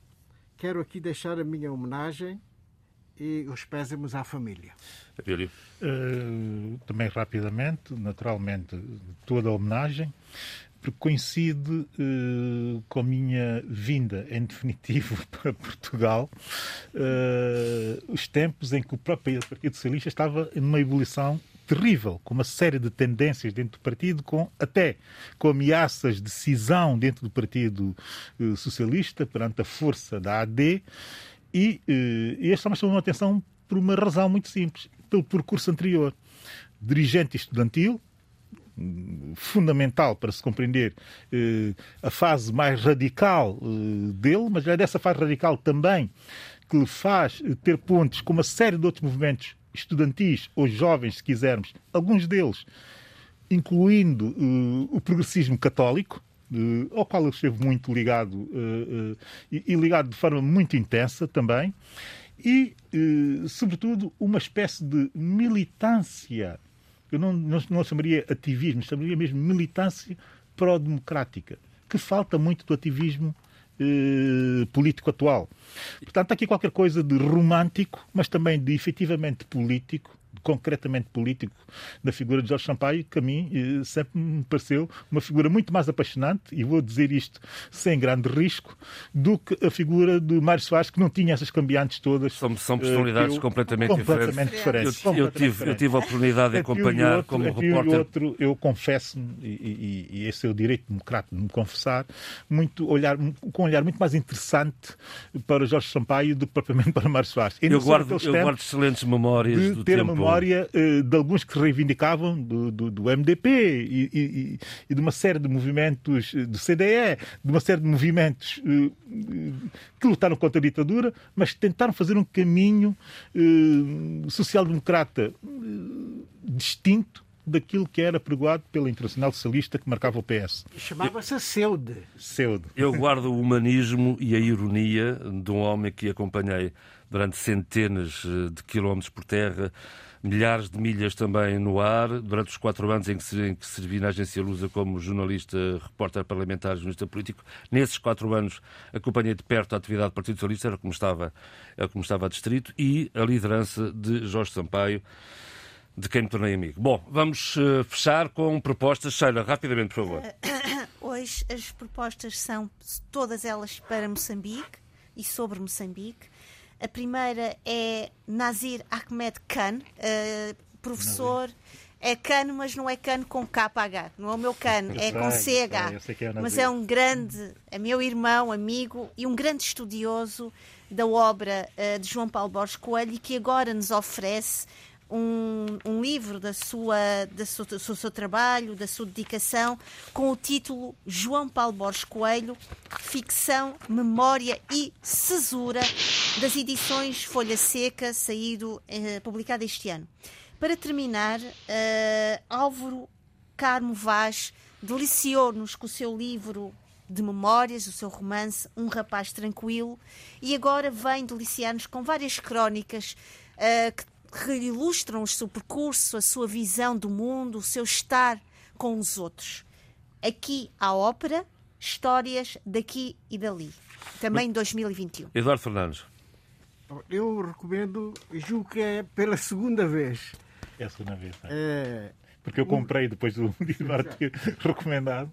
Speaker 6: quero aqui deixar a minha homenagem e os pésimos à família.
Speaker 3: Uh, também rapidamente, naturalmente, toda a homenagem, porque coincide uh, com a minha vinda, em definitivo, para Portugal, uh, os tempos em que o próprio Partido Socialista estava numa evolução terrível, com uma série de tendências dentro do partido, com até com ameaças de cisão dentro do Partido uh, Socialista perante a força da AD. E, uh, e este chamou a atenção por uma razão muito simples, pelo percurso anterior. Dirigente estudantil, fundamental para se compreender uh, a fase mais radical uh, dele, mas é dessa fase radical também que lhe faz ter pontos com uma série de outros movimentos estudantis ou jovens, se quisermos, alguns deles, incluindo uh, o progressismo católico, uh, ao qual ele esteve muito ligado uh, e, e, ligado de forma muito intensa também, e, sobretudo, uma espécie de militância, eu não, não, não chamaria ativismo, chamaria mesmo militância pró-democrática, que falta muito do ativismo eh, político atual. Portanto, há aqui qualquer coisa de romântico, mas também de efetivamente político, concretamente político da figura de Jorge Sampaio, que a mim eh, sempre me pareceu uma figura muito mais apaixonante, e vou dizer isto sem grande risco, do que a figura de Mário Soares, que não tinha essas cambiantes todas.
Speaker 2: São, são personalidades uh, completamente,
Speaker 3: completamente,
Speaker 2: diferentes. diferentes. Eu, eu, tive, eu, tive, a oportunidade de acompanhar outro, como repórter.
Speaker 3: outro, eu confesso-me, e, e, e, esse é o direito democrático de me confessar, muito olhar, com um olhar muito mais interessante para Jorge Sampaio do que propriamente para Mário Soares.
Speaker 2: Eu guardo, eu guardo excelentes memórias do tempo.
Speaker 3: A memória uh, de alguns que reivindicavam do, do, do MDP e, e, e, de uma série de movimentos eh, do CDE, de uma série de movimentos uh, que lutaram contra a ditadura, mas tentaram fazer um caminho uh, social-democrata distinto daquilo que era pregoado pela Internacional Socialista que marcava o PS.
Speaker 6: Chamava-se Seude.
Speaker 3: Seude.
Speaker 2: Eu guardo o humanismo e a ironia de um homem que acompanhei durante centenas de quilómetros por terra, milhares de milhas também no ar, durante os quatro anos em que, em que servi na agência Lusa como jornalista, repórter parlamentar, jornalista político. Nesses quatro anos acompanhei de perto a atividade do Partido Socialista, era como estava, era como estava distrito, e a liderança de Jorge Sampaio, de quem me tornei amigo. Bom, vamos uh, fechar com propostas. Sheila, rapidamente, por favor.
Speaker 4: Hoje as propostas são todas elas para Moçambique e sobre Moçambique. A primeira é Nazir Ahmed Khan, uh, professor. É cano, mas não é cano com KH. Não é o meu cano, é com CH. É mas é um grande, é meu irmão, amigo e um grande estudioso da obra uh, de João Paulo Borges Coelho e que agora nos oferece um, um livro da sua, da sua, do seu trabalho, da sua dedicação, com o título João Paulo Borges Coelho, Ficção, Memória e Cesura, das edições Folha Seca, saído, eh, publicado este ano. Para terminar, uh, Álvaro Carmo Vaz deliciou-nos com o seu livro de memórias, o seu romance Um Rapaz Tranquilo, e agora vem deliciar-nos com várias crónicas uh, que que ilustram o seu percurso, a sua visão do mundo, o seu estar com os outros. Aqui há ópera, Histórias daqui e dali. Também em 2021.
Speaker 2: Eduardo Fernandes.
Speaker 6: Eu recomendo, julgo que é pela segunda vez.
Speaker 3: É a segunda vez. não é?
Speaker 6: É,
Speaker 3: Porque eu comprei depois do Eduardo ter recomendado.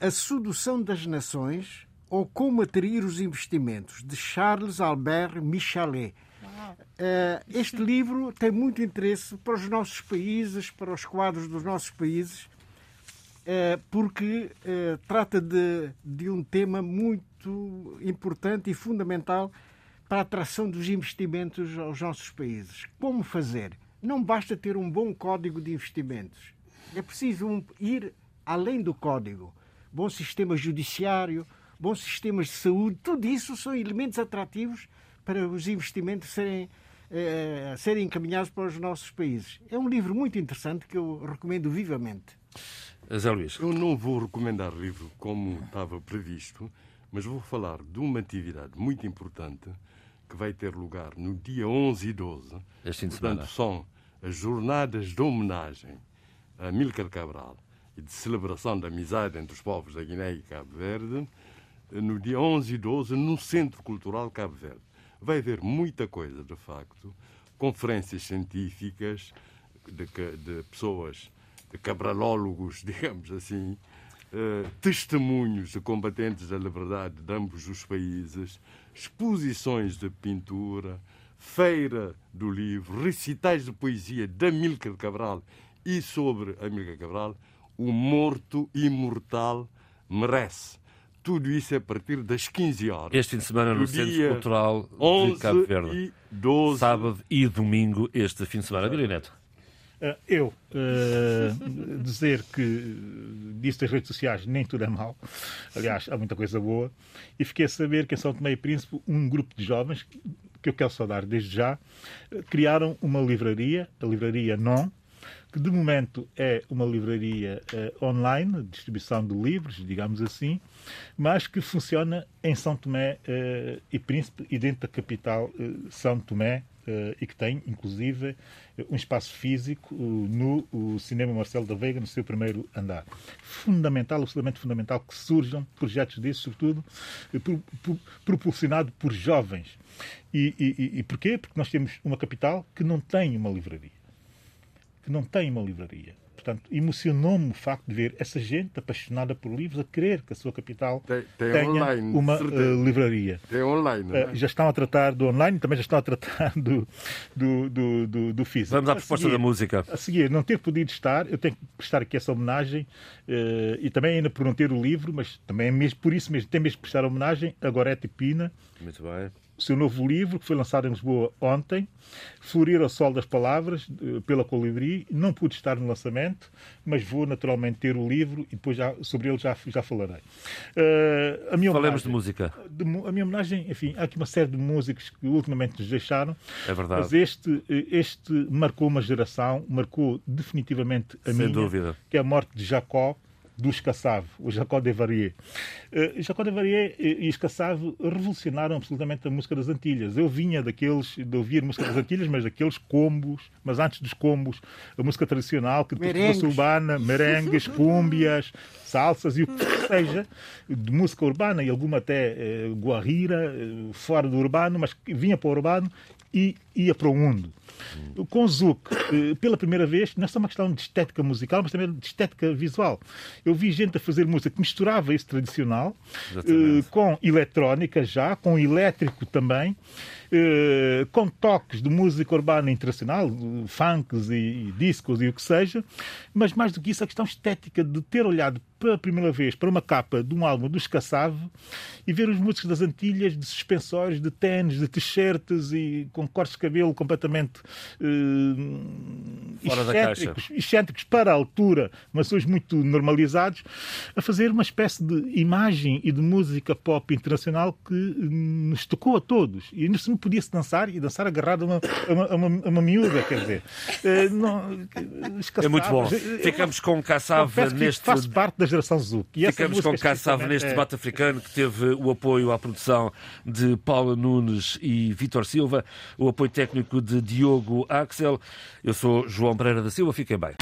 Speaker 6: a, a Sedução das Nações ou Como Atrair os Investimentos, de Charles Albert Michalet. Eh, Este livro tem muito interesse para os nossos países, para os quadros dos nossos países, eh, porque eh, trata de, de um tema muito importante e fundamental para a atração dos investimentos aos nossos países. Como fazer? Não basta ter um bom código de investimentos. É preciso ir além do código. Bom sistema judiciário, bons sistemas de saúde, tudo isso são elementos atrativos para os investimentos serem, eh, serem encaminhados para os nossos países. É um livro muito interessante que eu recomendo vivamente.
Speaker 2: Zé Luís.
Speaker 7: Eu não vou recomendar livro como estava previsto, mas vou falar de uma atividade muito importante que vai ter lugar no dia 11 e 12.
Speaker 2: Este fim de
Speaker 7: Portanto,
Speaker 2: semana.
Speaker 7: são as jornadas de homenagem a Amílcar Cabral e de celebração da amizade entre os povos da Guiné e Cabo Verde, no dia 11 e 12, no Centro Cultural Cabo Verde. Vai haver muita coisa, de facto, conferências científicas de, de pessoas, de cabralólogos, digamos assim, eh, testemunhos de combatentes da liberdade de ambos os países, exposições de pintura, feira do livro, recitais de poesia de Amílcar Cabral e sobre Amílcar Cabral, o morto imortal merece. Tudo isso é a partir das 15 horas.
Speaker 2: Este fim de semana no Centro Cultural de
Speaker 7: 11
Speaker 2: Cabo Verde.
Speaker 7: e 12.
Speaker 2: Sábado e domingo, este fim de semana. Neto.
Speaker 3: Ah, Eu ah, dizer que disse das redes sociais nem tudo é mau, aliás, há muita coisa boa, e fiquei a saber que em São Tomé e Príncipe um grupo de jovens, que eu quero saudar desde já, criaram uma livraria, a livraria Non, que de momento é uma livraria eh, online, de distribuição de livros, digamos assim, mas que funciona em São Tomé eh, e Príncipe e dentro da capital eh, São Tomé eh, e que tem, inclusive, um espaço físico no Cinema Marcelo da Veiga, no seu primeiro andar. Fundamental, absolutamente fundamental, que surjam projetos desses, sobretudo pro- pro- propulsionado por jovens. E, e- e porquê? Porque nós temos uma capital que não tem uma livraria que não tem uma livraria. Portanto, emocionou-me o facto de ver essa gente apaixonada por livros a querer que a sua capital
Speaker 7: Tem- tem
Speaker 3: tenha
Speaker 7: online,
Speaker 3: uma eh, livraria.
Speaker 7: É online, é?
Speaker 3: Eh, já estão a tratar do online, também já estão a tratar do, do, do, do, do físico.
Speaker 2: Vamos à proposta
Speaker 3: seguir-
Speaker 2: da música.
Speaker 3: A seguir, não ter podido estar, eu tenho que prestar aqui essa homenagem eh, e também ainda por não ter o livro, mas também é mesmo, por isso mesmo, tem mesmo que prestar homenagem a Gorete Pina,
Speaker 2: Muito bem.
Speaker 3: O seu novo livro, que foi lançado em Lisboa ontem, Florir ao Sol das Palavras, eh, pela Colibri. Não pude estar no lançamento, mas vou naturalmente ter o livro e depois já, sobre ele já, já falarei. Eh, a minha
Speaker 2: Falemos de música.
Speaker 3: de a minha homenagem, enfim, há aqui uma série de músicos que ultimamente nos deixaram.
Speaker 2: É verdade.
Speaker 3: Mas este, eh, este marcou uma geração, marcou definitivamente a
Speaker 2: Sem
Speaker 3: minha,
Speaker 2: dúvida.
Speaker 3: que é a morte de Jacó dos Cassave, o Jacó de Varier. Uh, Jacó de Varier e os revolucionaram absolutamente a música das Antilhas. Eu vinha daqueles, de ouvir música das Antilhas, mas daqueles combos, mas antes dos combos, a música tradicional, que depois urbana, merengues, cúmbias, salsas e o que seja, de música urbana e alguma até eh, guarrira, eh, fora do urbano, mas vinha para o urbano e ia para o mundo. Com Zouk, pela primeira vez, não é só uma questão de estética musical, mas também de estética visual. Eu vi gente a fazer música que misturava esse tradicional
Speaker 2: Exatamente.
Speaker 3: eh, com eletrónica já, com elétrico também, eh, com toques de música urbana internacional, funks e, discos e o que seja, mas mais do que isso, a questão estética de ter olhado pela primeira vez para uma capa de um álbum dos Cassave e ver os músicos das Antilhas de suspensórios, de ténis, de t-shirts e com cortes de cabelo completamente eh,
Speaker 2: Fora
Speaker 3: excêntricos, excêntricos para a altura, mas hoje muito normalizados, a fazer uma espécie de imagem e de música pop internacional que hum, nos tocou a todos. E ainda assim podia-se dançar e dançar agarrado a uma, a uma, a uma, miúda, quer dizer. Eh, não,
Speaker 2: É muito bom. Ficamos com Cassave
Speaker 3: que
Speaker 2: neste.
Speaker 3: Parte da geração Zouk.
Speaker 2: Ficamos com Cassave
Speaker 3: especificamente
Speaker 2: neste
Speaker 3: é-
Speaker 2: debate africano que teve o apoio à produção de Paula Nunes e Vítor Silva, o apoio técnico de Diogo Axel. Eu sou João Pereira da Silva. Fiquem bem.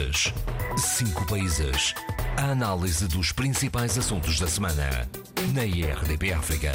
Speaker 1: Vozes. Cinco países. A análise dos principais assuntos da semana. Na IRDP África.